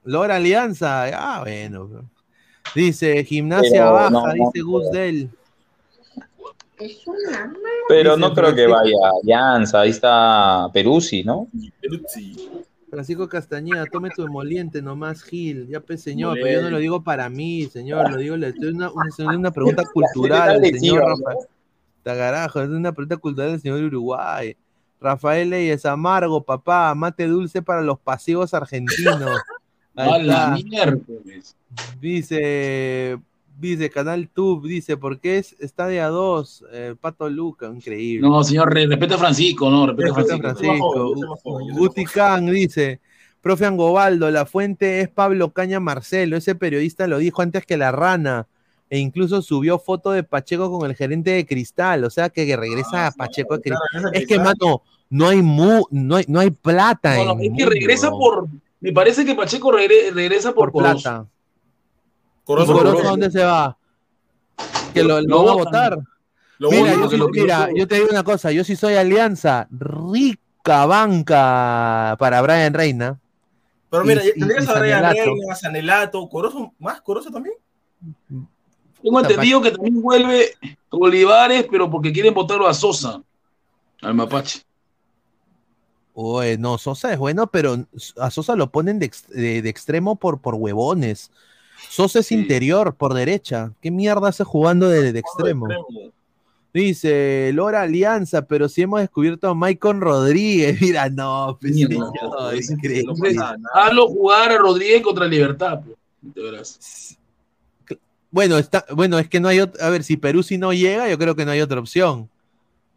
Lora Alianza. Ah, bueno. Dice, gimnasia Pero baja, no, no, dice Gus Del. Pero no creo que vaya Alianza. Ahí está Peruzzi, ¿no? Francisco Castañeda, tome tu emoliente nomás, Gil. Ya pues, señor, pero yo no lo digo para mí, señor. Lo digo, le estoy una, una, una pregunta [laughs] cultural señor Rafael. Tagarajo, es una pregunta cultural del señor Uruguay. Rafael es amargo, papá, mate dulce para los pasivos argentinos. [laughs] Ahí está. miércoles. Dice, dice Canal Tube, dice, ¿por qué es Estadia 2? Eh, Pato Luca, increíble. No, señor, re- respeta a Francisco, no, respeta a a Francisco. Francisco. Guti Khan dice, profe Angobaldo, la fuente es Pablo Caña Marcelo, ese periodista lo dijo antes que la rana, e incluso subió foto de Pacheco con el gerente de Cristal, o sea que regresa a Pacheco a Cristal. a Es que, mano, no hay, mu no hay, no hay plata. No, es que Mundo, regresa por. Me parece que Pacheco regre- regresa por, plata. Corozo, ¿Y Corozo Corozo. dónde se va? Que lo, Lo lo va a votar. Lo Mira, yo, que sí- lo mira, yo te digo una cosa, yo sí soy alianza, rica banca para Brian Reina. Pero mira, Y- y- tendrías y a Brian Sanelato. Reina, a Sanelato, Corozo, más Corozo también. Tengo entendido que también vuelve Olivares, pero porque quieren votarlo a Sosa, al Mapache. Oye, no, Sosa es bueno, pero a Sosa lo ponen de- de extremo por, por huevones. Sosa es interior, por derecha. ¿Qué mierda hace jugando de, de extremo? Dice, Lora Alianza, pero si hemos descubierto a Maicon Rodríguez. [laughs] Mira, no, pues, Mierda, señor, no, es increíble. Hazlo jugar a Rodríguez contra Libertad. pues. Bueno, está, bueno, es que no hay ot- a ver, si Perú si no llega, yo creo que no hay otra opción.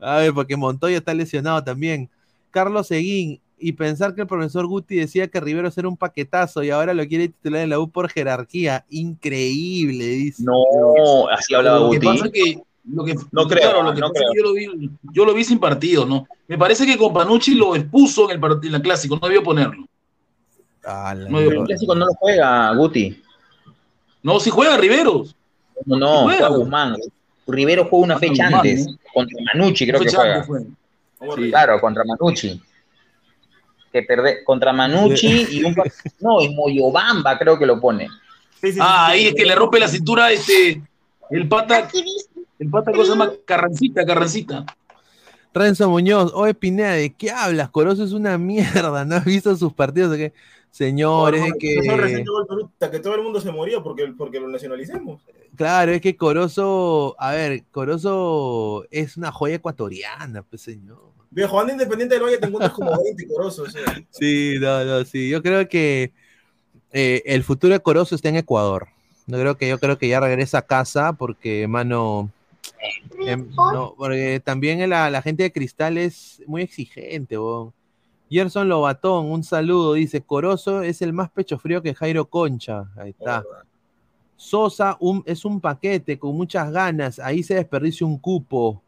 A ver, porque Montoya está lesionado también. Carlos Seguín, y pensar que el profesor Guti decía que Rivero era un paquetazo y ahora lo quiere titular en la U por jerarquía. Increíble, dice. No, así hablaba Lo que Guti. pasa es que, lo que, No creo, claro, lo que no pasa es creo. que yo lo, vi, yo lo vi sin partido, ¿no? Me parece que con Panucci lo expuso en el en la clásico, no debió ponerlo. Ah, No, Pero yo- el clásico no lo juega Guti. No, si juega Riveros. No, no, Juega. juega Guzmán. Rivero juega una fecha Guzmán, antes. ¿no? Contra Manucci creo que juega. antes fue. Sí. Claro, contra Manucci. Que perde contra Manucci y un no, y Moyobamba creo que lo pone. Ah, ahí es que le rompe la cintura este el pata el pata cosa más carrancita, carrancita. Renzo Muñoz, oye Pineda, ¿de qué hablas? Corozo es una mierda, ¿no has visto sus partidos? ¿De qué? Señores, es que todo el mundo se moría porque, porque lo nacionalicemos. Claro, es que Corozo, a ver, Corozo es una joya ecuatoriana, pues señor. Viejo, anda independiente del Valle, te encuentras como [laughs] 20 Corozo. o sea. Sí, no, no, sí. Yo creo que eh, el futuro de Corozo está en Ecuador. No creo que yo creo que ya regresa a casa porque, mano, em, no, porque también la, la gente de Cristal es muy exigente, bo. Gerson Lobatón, un saludo, dice, Corozo es el más pecho frío que Jairo Concha. Ahí está. Sosa un- es un paquete con muchas ganas, ahí se desperdicia un cupo.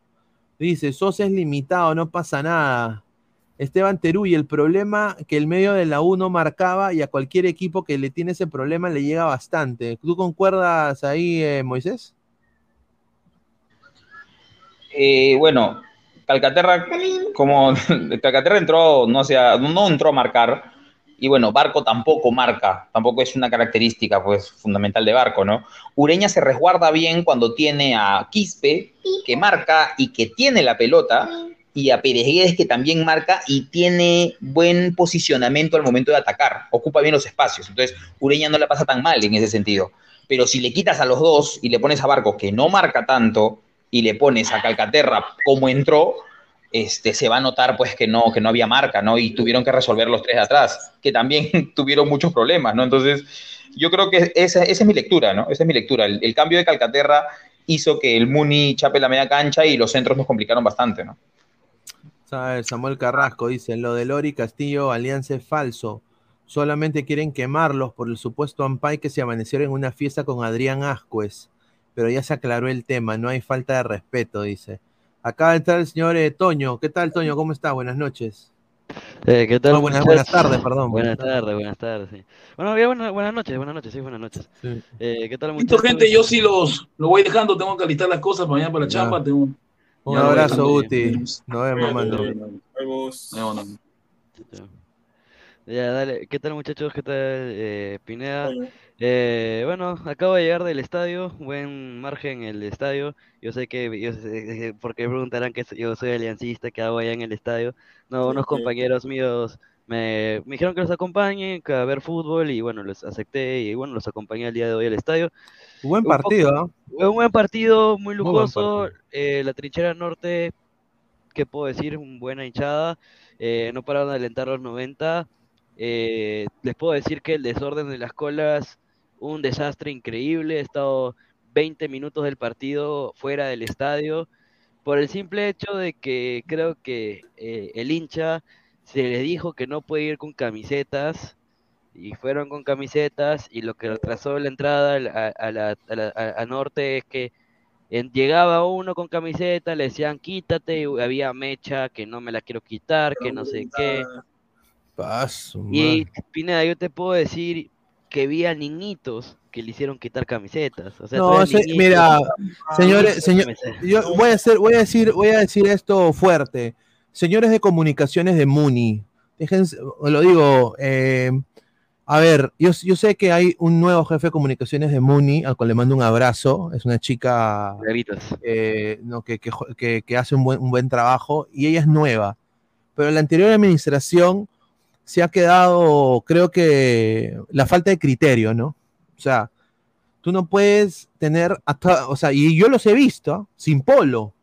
Dice, Sosa es limitado, no pasa nada. Esteban Teruy, el problema que el medio de la U no marcaba y a cualquier equipo que le tiene ese problema le llega bastante. ¿Tú concuerdas ahí, eh, Moisés? Eh, bueno, Calcaterra, como [laughs] Calcaterra entró, no sé, no entró a marcar, y bueno, Barco tampoco marca, tampoco es una característica pues fundamental de Barco, ¿no? Ureña se resguarda bien cuando tiene a Quispe, que marca y que tiene la pelota, y a Pérez que también marca y tiene buen posicionamiento al momento de atacar, ocupa bien los espacios, entonces Ureña no la pasa tan mal en ese sentido. Pero si le quitas a los dos y le pones a Barco, que no marca tanto, y le pones a Calcaterra como entró, este, se va a notar pues que no, que no había marca, ¿no? Y tuvieron que resolver los tres de atrás, que también [laughs] tuvieron muchos problemas, ¿no? Entonces, yo creo que esa, es mi lectura, ¿no? Esa es mi lectura. El, cambio de Calcaterra hizo que el Muni chape la media cancha y los centros nos complicaron bastante, ¿no? Samuel Carrasco dice, lo de Lori Castillo, alianza es falso. Solamente quieren quemarlos por el supuesto Ampay que se amanecieron en una fiesta con Adrián Ascuez. Pero ya se aclaró el tema, no hay falta de respeto, dice. Acá está el señor eh, Toño. ¿Qué tal, Toño? ¿Cómo está? Buenas noches. Eh, ¿Qué tal? No, buenas, tardes, perdón. Buenas tardes, buenas tardes, sí. Bueno, ya buenas, buenas noches, buenas noches, sí, buenas noches. Sí. Eh, ¿Qué tal, Listo, muchachos? gente, yo sí los, los voy dejando, tengo que alistar las cosas para mañana para la Ya. chamba, tengo Un Ya lo abrazo. Guti. Nos vemos, mano. Vemos. No, no. Ya, dale. ¿Qué tal, muchachos? ¿Qué tal, eh, Pineda? Eh, bueno, acabo de llegar del estadio, buen margen en el estadio. Yo sé que, yo sé- eh, porque preguntarán que yo soy aliancista, que hago allá en el estadio. No, unos compañeros míos me, me dijeron que los acompañe que a ver fútbol y bueno, los acepté y bueno, los acompañé el día de hoy al estadio. Buen Un poco- partido, ¿ah? Fue un buen partido, muy Muy buen lujoso. eh, la trinchera norte ¿qué puedo decir? Buena hinchada, eh, no pararon de alentar los 90. Eh, les puedo decir que el desorden de las colas, un desastre increíble. He estado 20 minutos del partido fuera del estadio por el simple hecho de que creo que eh, el hincha se le dijo que no puede ir con camisetas y fueron con camisetas y lo que retrasó la entrada a, la, a, norte es que llegaba uno con camiseta, le decían quítate, y había mecha que no me la quiero quitar, que no sé qué. Paso, y Pineda, yo te puedo decir que vi a niñitos que le hicieron quitar camisetas. no, mira, señores, señor, yo voy a hacer, voy a decir, voy a decir esto fuerte. Señores de comunicaciones de Muni, déjense, lo digo, eh, a ver, yo, yo, sé que hay un nuevo jefe de comunicaciones de Muni, al cual le mando un abrazo. Es una chica eh, no, que, que, que, hace un buen, un buen trabajo y ella es nueva. Pero la anterior administración se ha quedado, creo que, la falta de criterio, ¿no? O sea, tú no puedes tener, hasta, o sea, y yo los he visto, sin polo,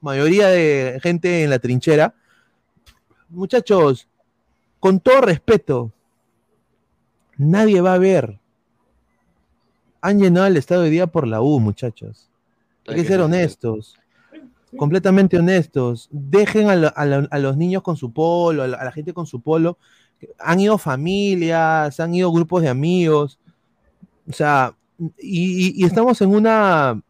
mayoría de gente en la trinchera. Muchachos, con todo respeto, nadie va a ver. Han llenado el estado de día por la U, muchachos. Hay que ser honestos. Completamente honestos. Dejen a, los niños con su polo, a la, gente con su polo. Han ido familias, han ido grupos de amigos. O sea, y, estamos en una,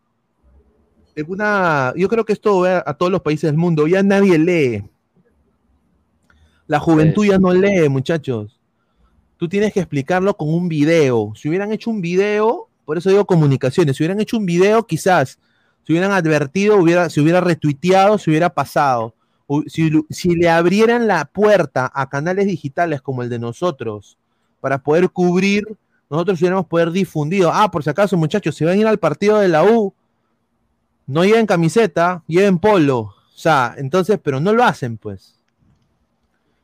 en una, yo creo que esto va a todos los países del mundo, ya nadie lee. La juventud ya no lee, muchachos. Tú tienes que explicarlo con un video. Si hubieran hecho un video, por eso digo comunicaciones, si hubieran hecho un video, quizás, si hubieran advertido, hubiera, si hubiera retuiteado, se hubiera pasado. Si, le abrieran la puerta a canales digitales como el de nosotros para poder cubrir nosotros hubiéramos poder difundido. Ah, por si acaso, muchachos, si van a ir al partido de la U, no lleven camiseta, lleven polo. O sea, entonces, pero no lo hacen, pues.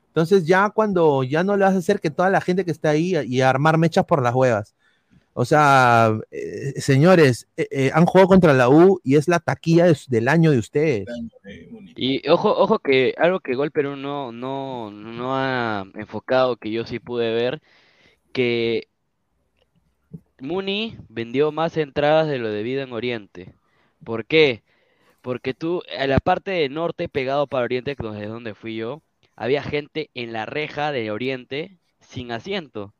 Entonces, ya cuando ya no le vas a hacer que toda la gente que está ahí y armar mechas por las huevas. O sea, eh, señores, eh, eh, han jugado contra la U y es la taquilla del año de ustedes. Y ojo, ojo que algo que Gol Perú no, no, no ha enfocado, que yo sí pude ver, que Muni vendió más entradas de lo debido en Oriente. ¿Por qué? Porque tú, en la parte de norte, pegado para Oriente, que es donde fui yo, había gente en la reja de Oriente sin asiento.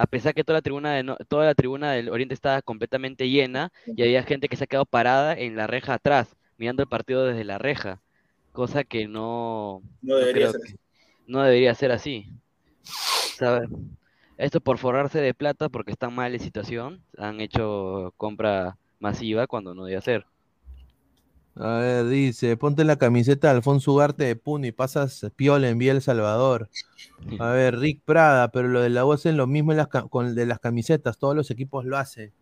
A pesar que toda la tribuna de toda la tribuna del Oriente estaba completamente llena y había gente que se ha quedado parada en la reja atrás, mirando el partido desde la reja, cosa que no no debería, ser, no debería ser así. ¿Sabes? Esto por forrarse de plata porque están mal en situación. Han hecho compra masiva cuando no debía ser. A ver, dice, ponte la camiseta de Alfonso Ugarte de Puno y pasas piola en Vía El Salvador. A [laughs] ver, Rick Prada, pero lo de la U hacen lo mismo con el de las camisetas, todos los equipos lo hacen.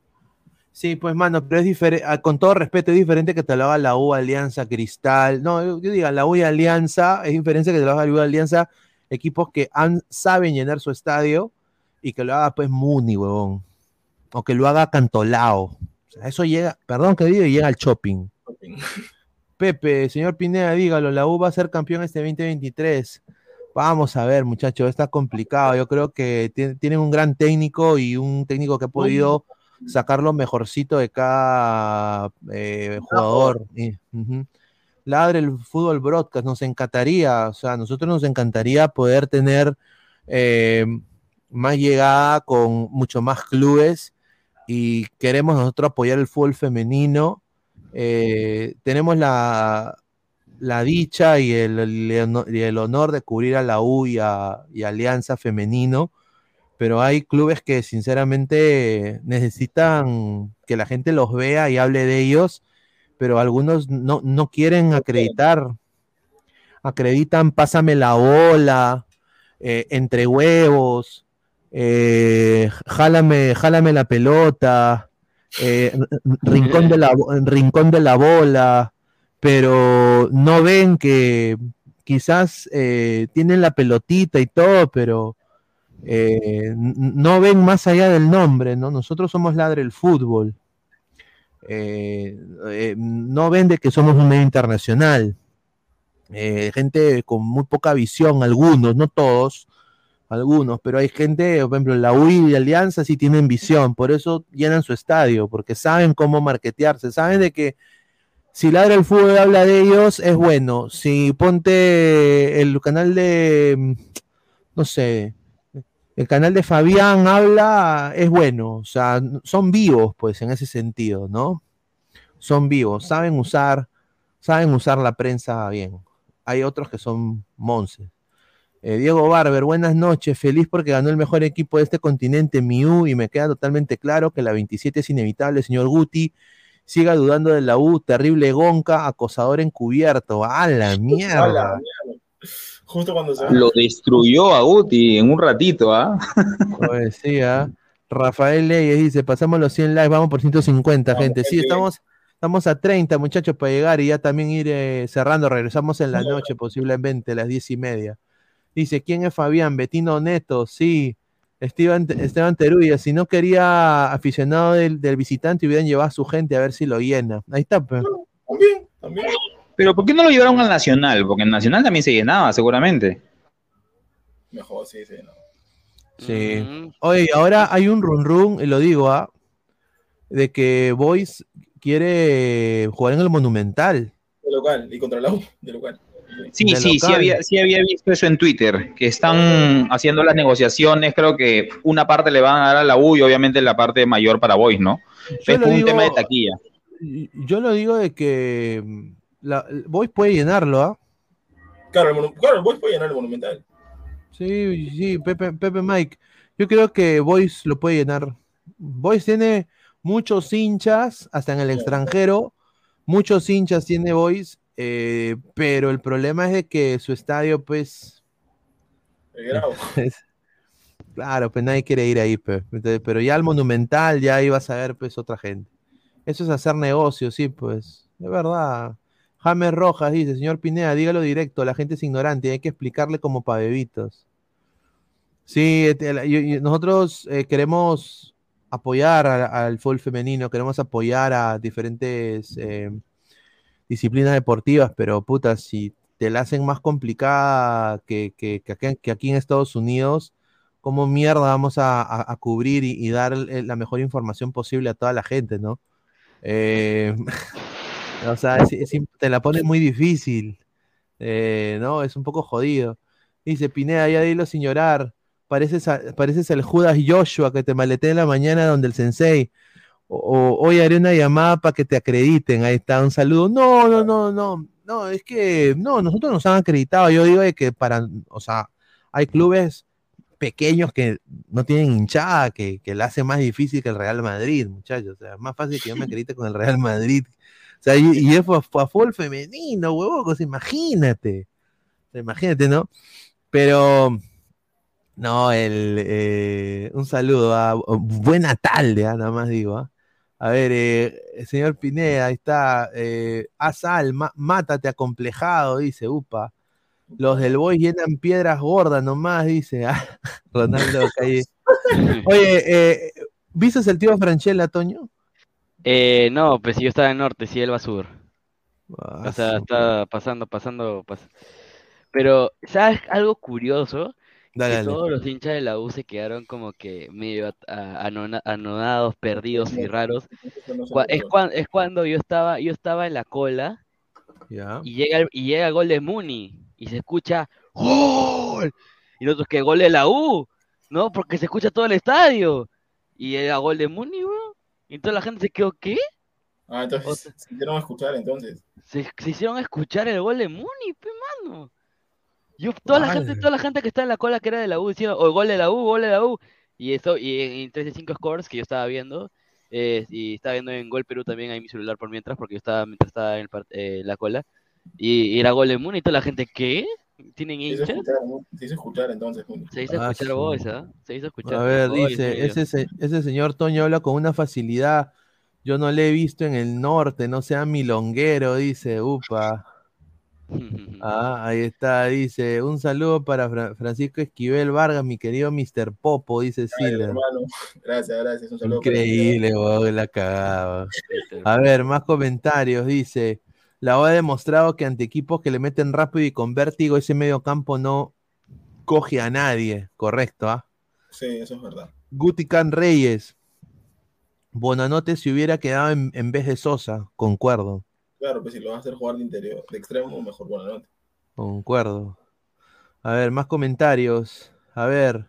Sí, pues mano, pero es diferente, ah, con todo respeto, es diferente que te lo haga la U Alianza Cristal. No, yo, yo diga, la U Alianza, es diferente que te lo haga la U Alianza, equipos que han, saben llenar su estadio y que lo haga pues Muni, huevón. O que lo haga Cantolao. O sea, eso llega, perdón que digo, llega al shopping. Pepe, señor Pineda, dígalo, la U va a ser campeón este 2023. Vamos a ver, muchachos, está complicado. Yo creo que tienen un gran técnico y un técnico que ha podido sacar lo mejorcito de cada eh, jugador. Ladre el fútbol broadcast, nos encantaría, o sea, a nosotros nos encantaría poder tener eh, más llegada, con mucho más clubes y queremos nosotros apoyar el fútbol femenino. Eh, tenemos la, la dicha y el, el, honor de cubrir a la U y a, Alianza Femenino, pero hay clubes que sinceramente necesitan que la gente los vea y hable de ellos, pero algunos no, no quieren acreditar. Acreditan, pásame la ola, eh, entre huevos, eh, jálame, jálame la pelota, eh, [laughs] rincón, de la, rincón de la bola, pero no ven que quizás eh, tienen la pelotita y todo, pero eh, no ven más allá del nombre, ¿no? Nosotros somos ladre el fútbol. no ven de que somos un medio internacional. gente con muy poca visión, algunos, no todos, algunos, pero hay gente, por ejemplo, la UI y Alianza sí tienen visión, por eso llenan su estadio, porque saben cómo marketearse, saben de que si Ladra el Fútbol habla de ellos, es bueno. Si ponte el canal de, mm, no sé, el canal de Fabián habla, es bueno. O sea, son vivos, pues, en ese sentido, ¿no? Son vivos, saben usar, saben usar la prensa bien. Hay otros que son monces. Eh, Diego Barber, buenas noches. Feliz porque ganó el mejor equipo de este continente, Miu, y me queda totalmente claro que la 27 es inevitable, señor Guti siga dudando de la U, terrible gonca, acosador encubierto. ¡A la [laughs] mierda! Justo cuando se Lo destruyó a Guti en un ratito, ¿ah? [laughs] Pues sí, ¿ah? Rafael Leyes dice, pasamos los 100 likes, vamos por 150, gente. Sí, estamos, estamos a 30, muchachos, para llegar y ya también ir eh, cerrando. Regresamos en la noche, posiblemente, a las 10 y media. Dice, ¿quién es Fabián? Betino Neto, sí. Esteban, Esteban Teruya, si no quería aficionado del, del visitante, hubieran llevado a su gente a ver si lo llena. Ahí está, pues. También, también. Pero ¿por qué no lo llevaron al Nacional? Porque en Nacional también se llenaba, seguramente. Mejor, sí, sí, no. Sí. Oye, ahora hay un run run, y lo digo, ¿ah? De que Boys quiere jugar en el Monumental. De local, y contra la U, de local. Sí, De sí, sí había, sí había visto eso en Twitter, que están haciendo las negociaciones, creo que una parte le van a dar a la U y obviamente la parte mayor para Boys, ¿no? Yo es un digo- tema de taquilla. Yo lo digo de que la, Boys puede llenarlo, ¿ah? Claro, el, claro, Boys puede llenar el Monumental. Sí, sí, Pepe, Pepe Mike. Yo creo que Boys lo puede llenar. Boys tiene muchos hinchas, hasta en el extranjero. Muchos hinchas tiene Boys, eh, pero el problema es de que su estadio, pues. El grado. es- claro, pues nadie quiere ir ahí, pues. Entonces, pero ya al Monumental, ya ahí vas a ver, pues, otra gente. Eso es hacer negocio, sí, pues. Es verdad. James Rojas dice, señor Pineda, dígalo directo, la gente es ignorante, hay que explicarle como para bebitos. Sí, este, nosotros eh, queremos apoyar a- al fútbol femenino, queremos apoyar a diferentes eh, disciplinas deportivas, pero puta, si te la hacen más complicada que, que- que aquí, en Estados Unidos, ¿cómo mierda vamos a, a- cubrir y, dar la mejor información posible a toda la gente, ¿no? Eh, [laughs] o sea, te la pone muy difícil, eh, ¿no? Es un poco jodido. Dice Pineda, ya dilo sin llorar. Pareces, a- pareces el Judas Joshua que te maleté en la mañana donde el sensei. O, hoy haré una llamada para que te acrediten. Ahí está, un saludo. No, no, no, no. No, es que no, nosotros nos han acreditado. Yo digo de que para, o sea, hay clubes pequeños que no tienen hinchada, que, que la hace más difícil que el Real Madrid, muchachos. O sea, es más fácil que yo me [laughs] acredite con el Real Madrid. O sea, y, y es a fútbol femenino, huevos, imagínate. Imagínate, ¿no? Pero, no, el, eh, un saludo, a, buena tarde, ah, nada más digo. ah. A ver, eh, el señor Pineda, ahí está. Eh, Asal, ma- mátate acomplejado, dice, upa. Los del Boy llenan piedras gordas nomás, dice. [laughs] ah, Ronaldo Calle. Oye, eh, ¿viste el tío Franchella, Toño? Eh, no, pues si yo estaba en norte, si él va a sur. Ah, O sea, está pasando, pasando, pas- Pero, ¿sabes algo curioso? Dale, Que dale. todos los hinchas de la U se quedaron como que medio at- a- anona- anodados, perdidos y raros. Es, cuan- es cuando yo estaba, yo estaba en la cola y llega el, y llega el gol de Muni y se escucha ¡Gol! Y nosotros que gol de la U, ¿no? Porque se escucha todo el estadio. Y era gol de Muni, weón. Y toda la gente se quedó, ¿qué? Ah, entonces se hicieron escuchar entonces. Se, se hicieron escuchar el gol de Muni, pe mano. Yo, toda la gente, toda la gente que está en la cola que era de la U diciendo, o gol de la U, gol de la U. Y eso, y en, en 3 de 5 scores que yo estaba viendo, eh, y estaba viendo en Gol Perú también ahí mi celular por mientras, porque yo estaba mientras estaba en el part- eh, la cola. Y, y era gol de Muni y toda la gente, ¿qué? ¿Tienen Se hizo hinchas? escuchar, ¿no? Se hizo escuchar entonces. Se hizo Ah, escuchar su- voz, ¿ah? Se hizo escuchar A ver, voz, dice, ese, se- ese señor Toño habla con una facilidad. Yo no le he visto en el norte, no sea milonguero, dice, upa. [laughs] Ah, ahí está, dice, un saludo para Fra- Francisco Esquivel Vargas, mi querido Mr. Popo, dice hermano. Gracias, gracias. Un saludo. Increíble, la cagada. weón. A ver, más comentarios, dice. La U ha demostrado que ante equipos que le meten rápido y con vértigo, ese medio campo no coge a nadie. Correcto, ¿ah? Sí, eso es verdad. Gutican Reyes. Bonanote si hubiera quedado en, en vez de Sosa, concuerdo. Claro, pues si lo vas a hacer jugar de interior, de extremo, mejor buena nota. Concuerdo. A ver, más comentarios. A ver.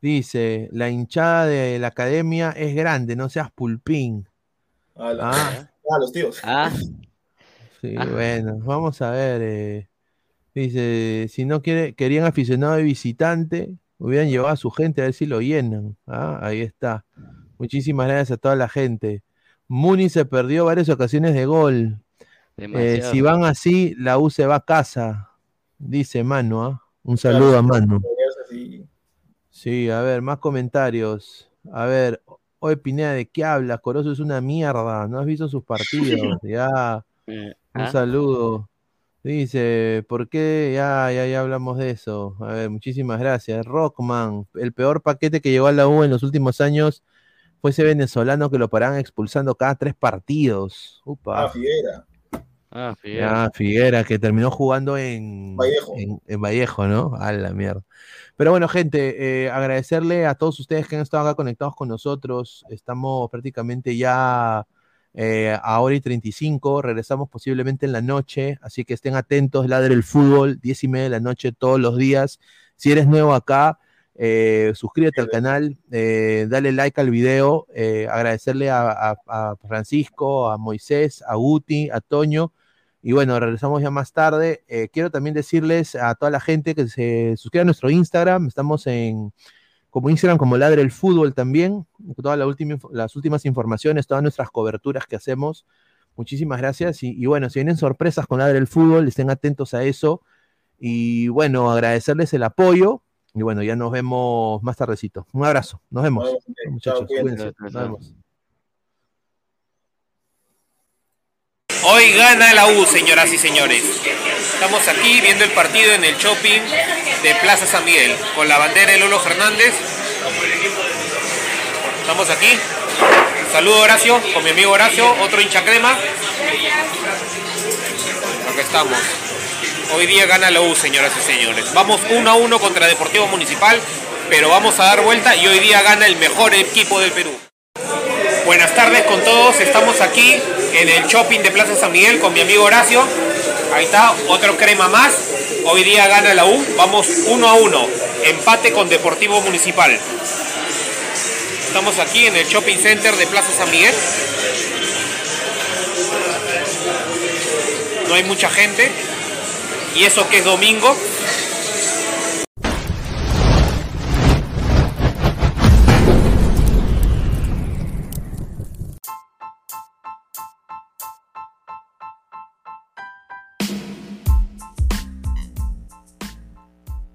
Dice, la hinchada de la academia es grande, no seas pulpín. Ah, la- Ah. [laughs] ah, los tíos. Ah, Sí, bueno, vamos a ver. eh, dice, si no quiere, querían aficionado de visitante, hubieran llevado a su gente a ver si lo llenan. Ah, ahí está. Muchísimas gracias a toda la gente. Muni se perdió varias ocasiones de gol. Eh, si van así, la U se va a casa, dice Manu. ¿ah? Un saludo a así. Sí, a ver, más comentarios. A ver, oye Pineda, ¿de qué hablas? Corozo es una mierda, no has visto sus [laughs] partidos. Ya, Eh, un ah, saludo. Dice, ¿por qué? Ya, ya, ya hablamos de eso. A ver, muchísimas gracias. Rockman, el peor paquete que llegó a la U en los últimos años fue ese venezolano que lo paraban expulsando cada tres partidos. Upa. Ah. Ah, Figueroa. Ah, Figuera, que terminó jugando en Vallejo. En, en Vallejo, ¿no? A la mierda. Pero bueno, gente, eh, agradecerle a todos ustedes que han estado acá conectados con nosotros. Estamos prácticamente ya eh, a hora y 35. Regresamos posiblemente en la noche, así que estén atentos. Ladre el fútbol, 10 y media de la noche todos los días. Si eres nuevo acá, eh, suscríbete al canal, eh, dale like al video. eh, agradecerle a, a- a Francisco, a Moisés, a Guti, a Toño. Y bueno, regresamos ya más tarde. Eh, quiero también decirles a toda la gente que se suscriba a nuestro Instagram. Estamos en como Instagram, como Ladre el Fútbol también. Todas la última las últimas informaciones, todas nuestras coberturas que hacemos. Muchísimas gracias. Y, y bueno, si vienen sorpresas con Ladre el Fútbol, estén atentos a eso. Y bueno, agradecerles el apoyo. Y bueno, ya nos vemos más tardecito. Un abrazo. Nos vemos. Muchachos, cuídense. Nos vemos. Hoy gana la U, señoras y señores. Estamos aquí viendo el partido en el shopping de Plaza San Miguel con la bandera de Lolo Fernández. Estamos aquí. Saludo Horacio, con mi amigo Horacio, otro hincha crema. Acá estamos. Hoy día gana la U, señoras y señores. Vamos 1 a 1 contra Deportivo Municipal, pero vamos a dar vuelta y hoy día gana el mejor equipo del Perú. Buenas tardes con todos, estamos aquí en el shopping de Plaza San Miguel con mi amigo Horacio. Ahí está, otro crema más. Hoy día gana la U, vamos 1 a 1. Empate con Deportivo Municipal. Estamos aquí en el shopping center de Plaza San Miguel. No hay mucha gente. Y eso que es domingo.